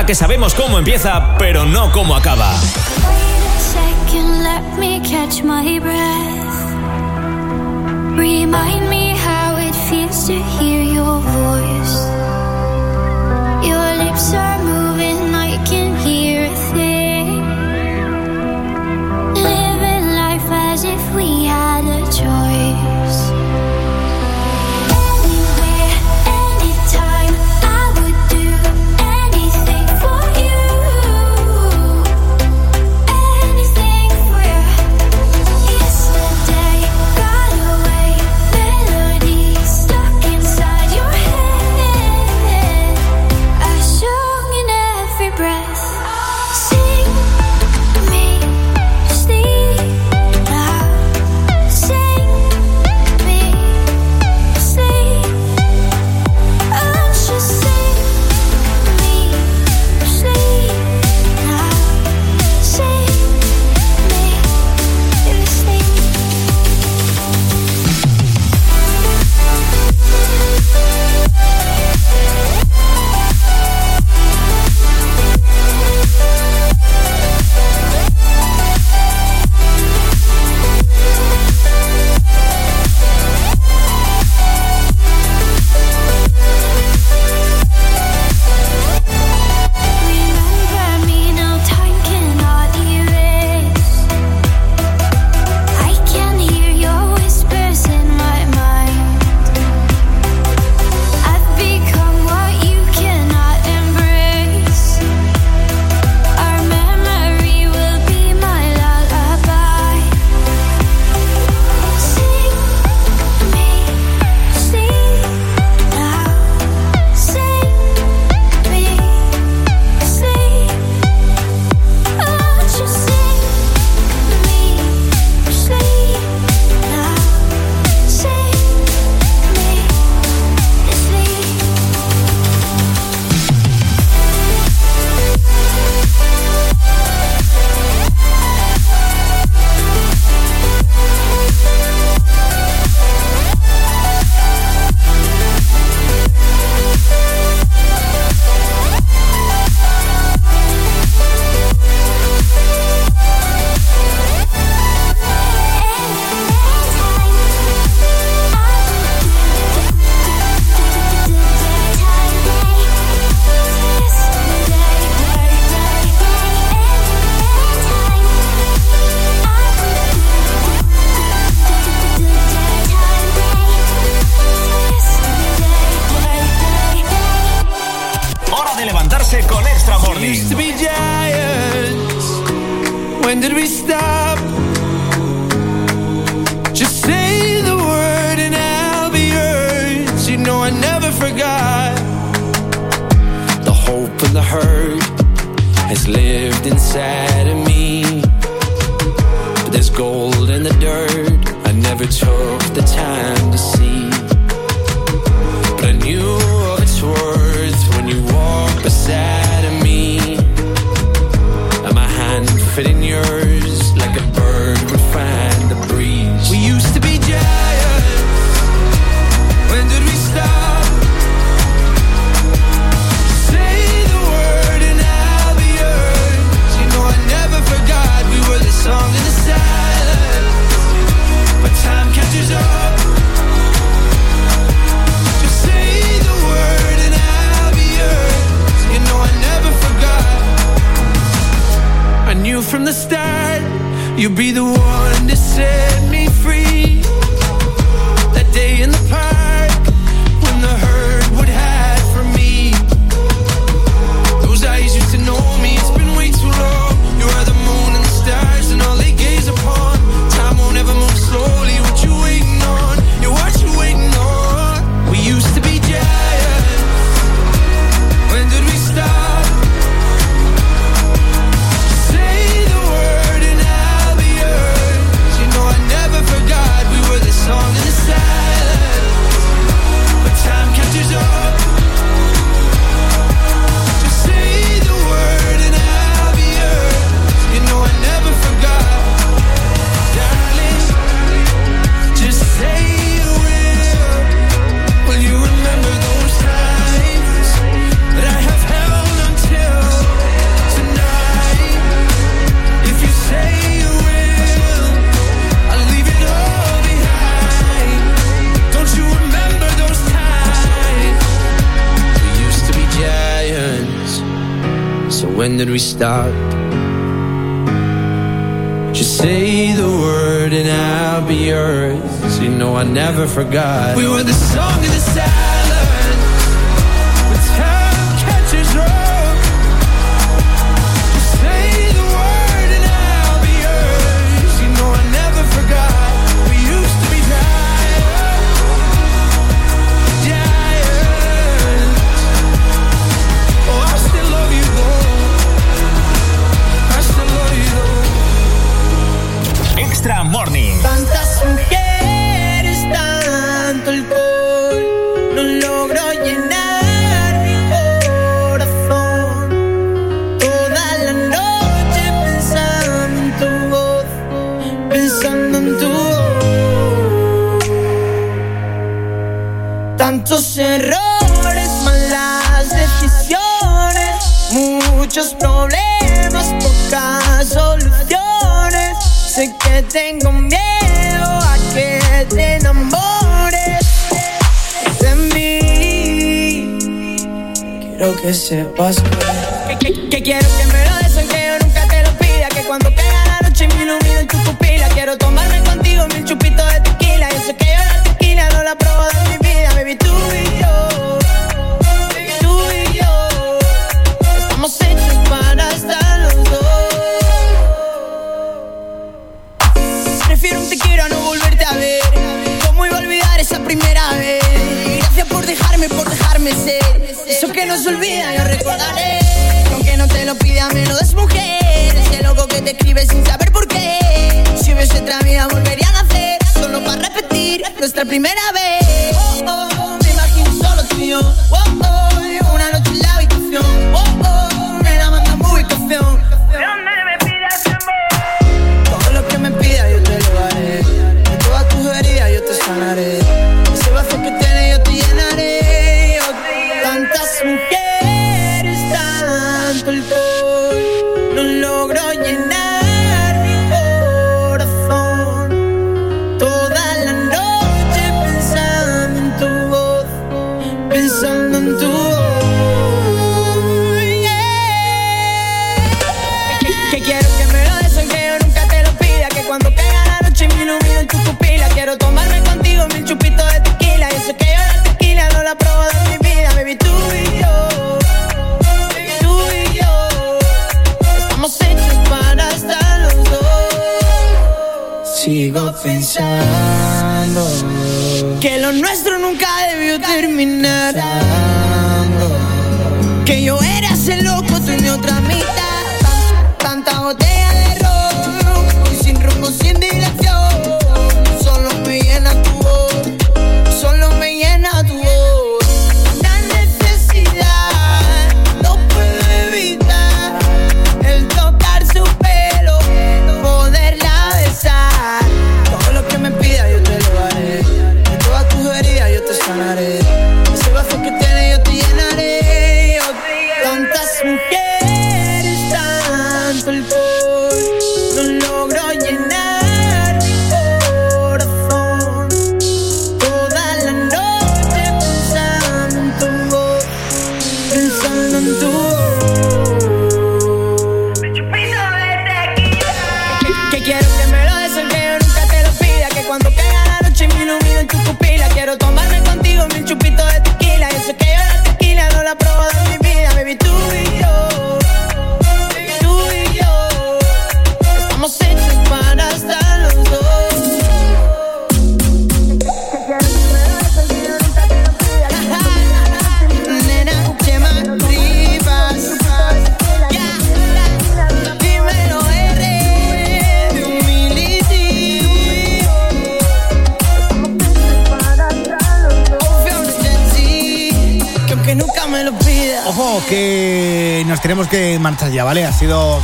que sabemos cómo empieza, pero no cómo acaba.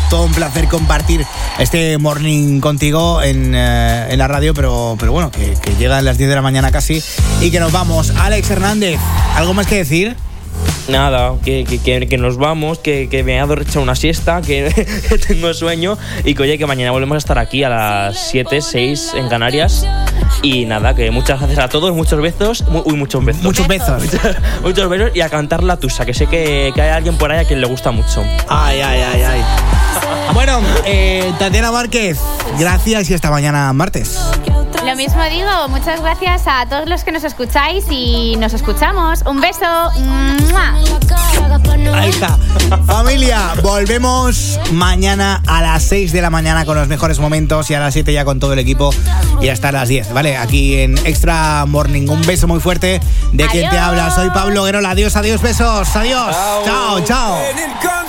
todo un placer compartir este morning contigo en, eh, en la radio, pero, pero bueno, que, que llegan las 10 de la mañana casi y que nos vamos. Alex Hernández, ¿algo más que decir? Nada, que, que, que, nos vamos, que, que me ha dado una siesta, que, que, tengo sueño y que oye, que mañana volvemos a estar aquí a las 7, 6 en Canarias. Y nada, que muchas gracias a todos, muchos besos, muy, uy, muchos besos. Muchos besos. muchos besos y a cantar la tusa, que sé que, que hay alguien por ahí a quien le gusta mucho. Ay, ay, ay, ay. Bueno, eh, Tatiana Márquez, gracias y hasta mañana martes. Lo mismo digo, muchas gracias a todos los que nos escucháis y nos escuchamos. Un beso. Ahí está. Familia, volvemos mañana a las 6 de la mañana con los mejores momentos y a las 7 ya con todo el equipo y hasta las 10, ¿vale? Aquí en Extra Morning. Un beso muy fuerte de adiós. quien te habla. Soy Pablo Guerola. Adiós, adiós, besos. Adiós. Chao, chao. chao.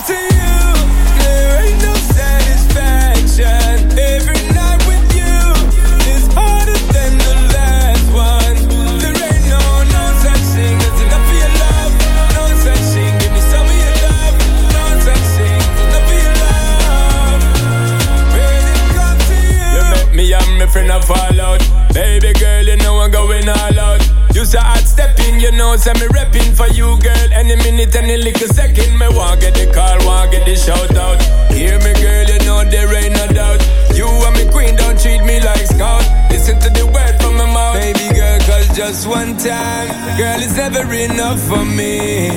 fall out. Baby girl, you know I'm going all out. You say hot stepping, you know, say me repping for you, girl. Any minute, any little second, me want get the call, want get the shout out. Hear me, girl, you know there ain't no doubt. You and me queen, don't treat me like scout. Listen to the word from my mouth, baby girl, cause just one time, girl, it's never enough for me.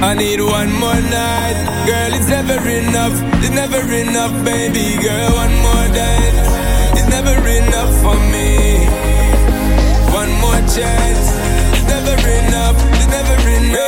I need one more night, girl, it's never enough, it's never enough, baby girl, one more dance is never enough for me. One more chance, never enough, never enough.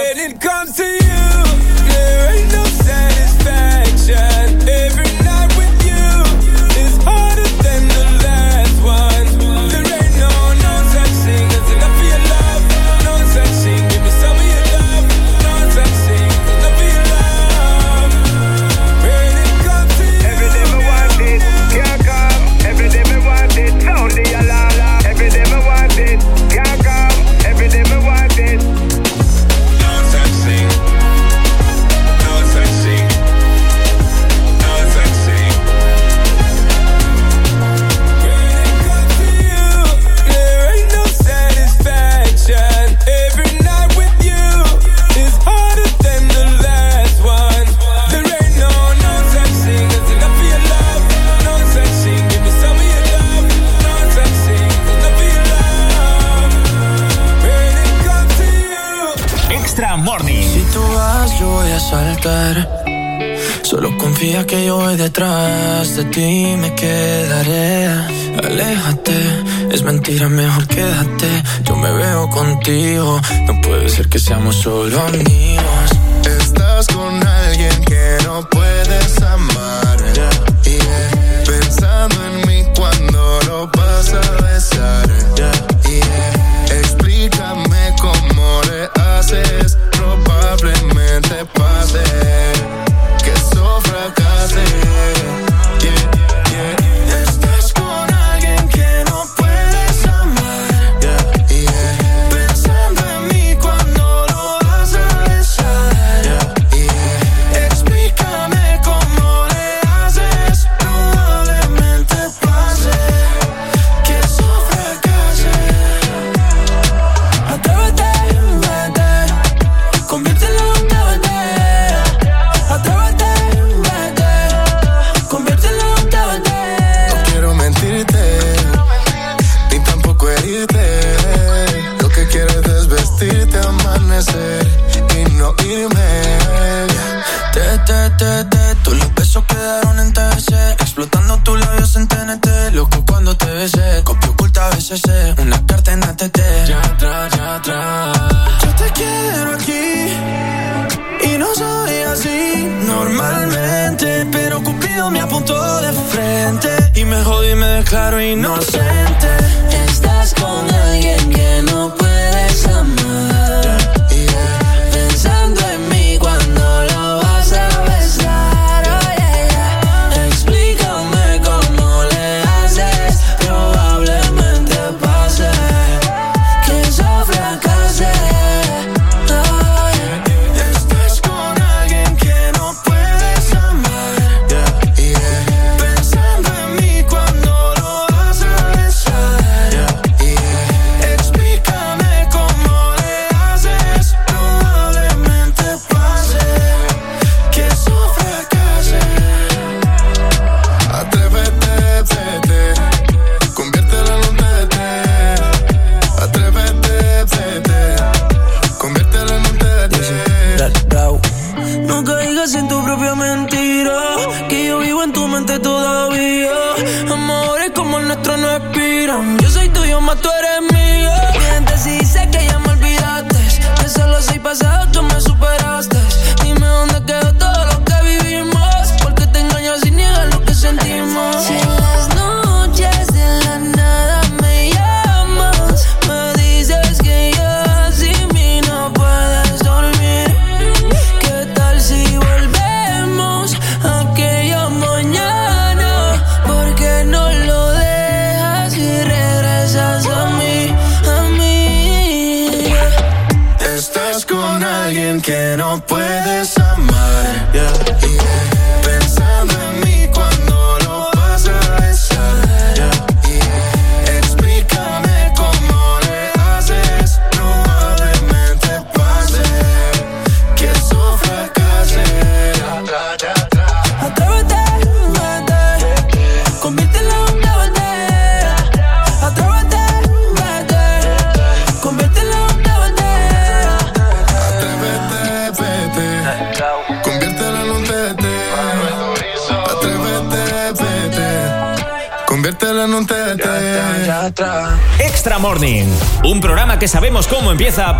atrás de ti me quedaré. Aléjate, es mentira, mejor quédate. Yo me veo contigo, no puede ser que seamos solo amigos. Estás con alguien que no puede cómo empieza,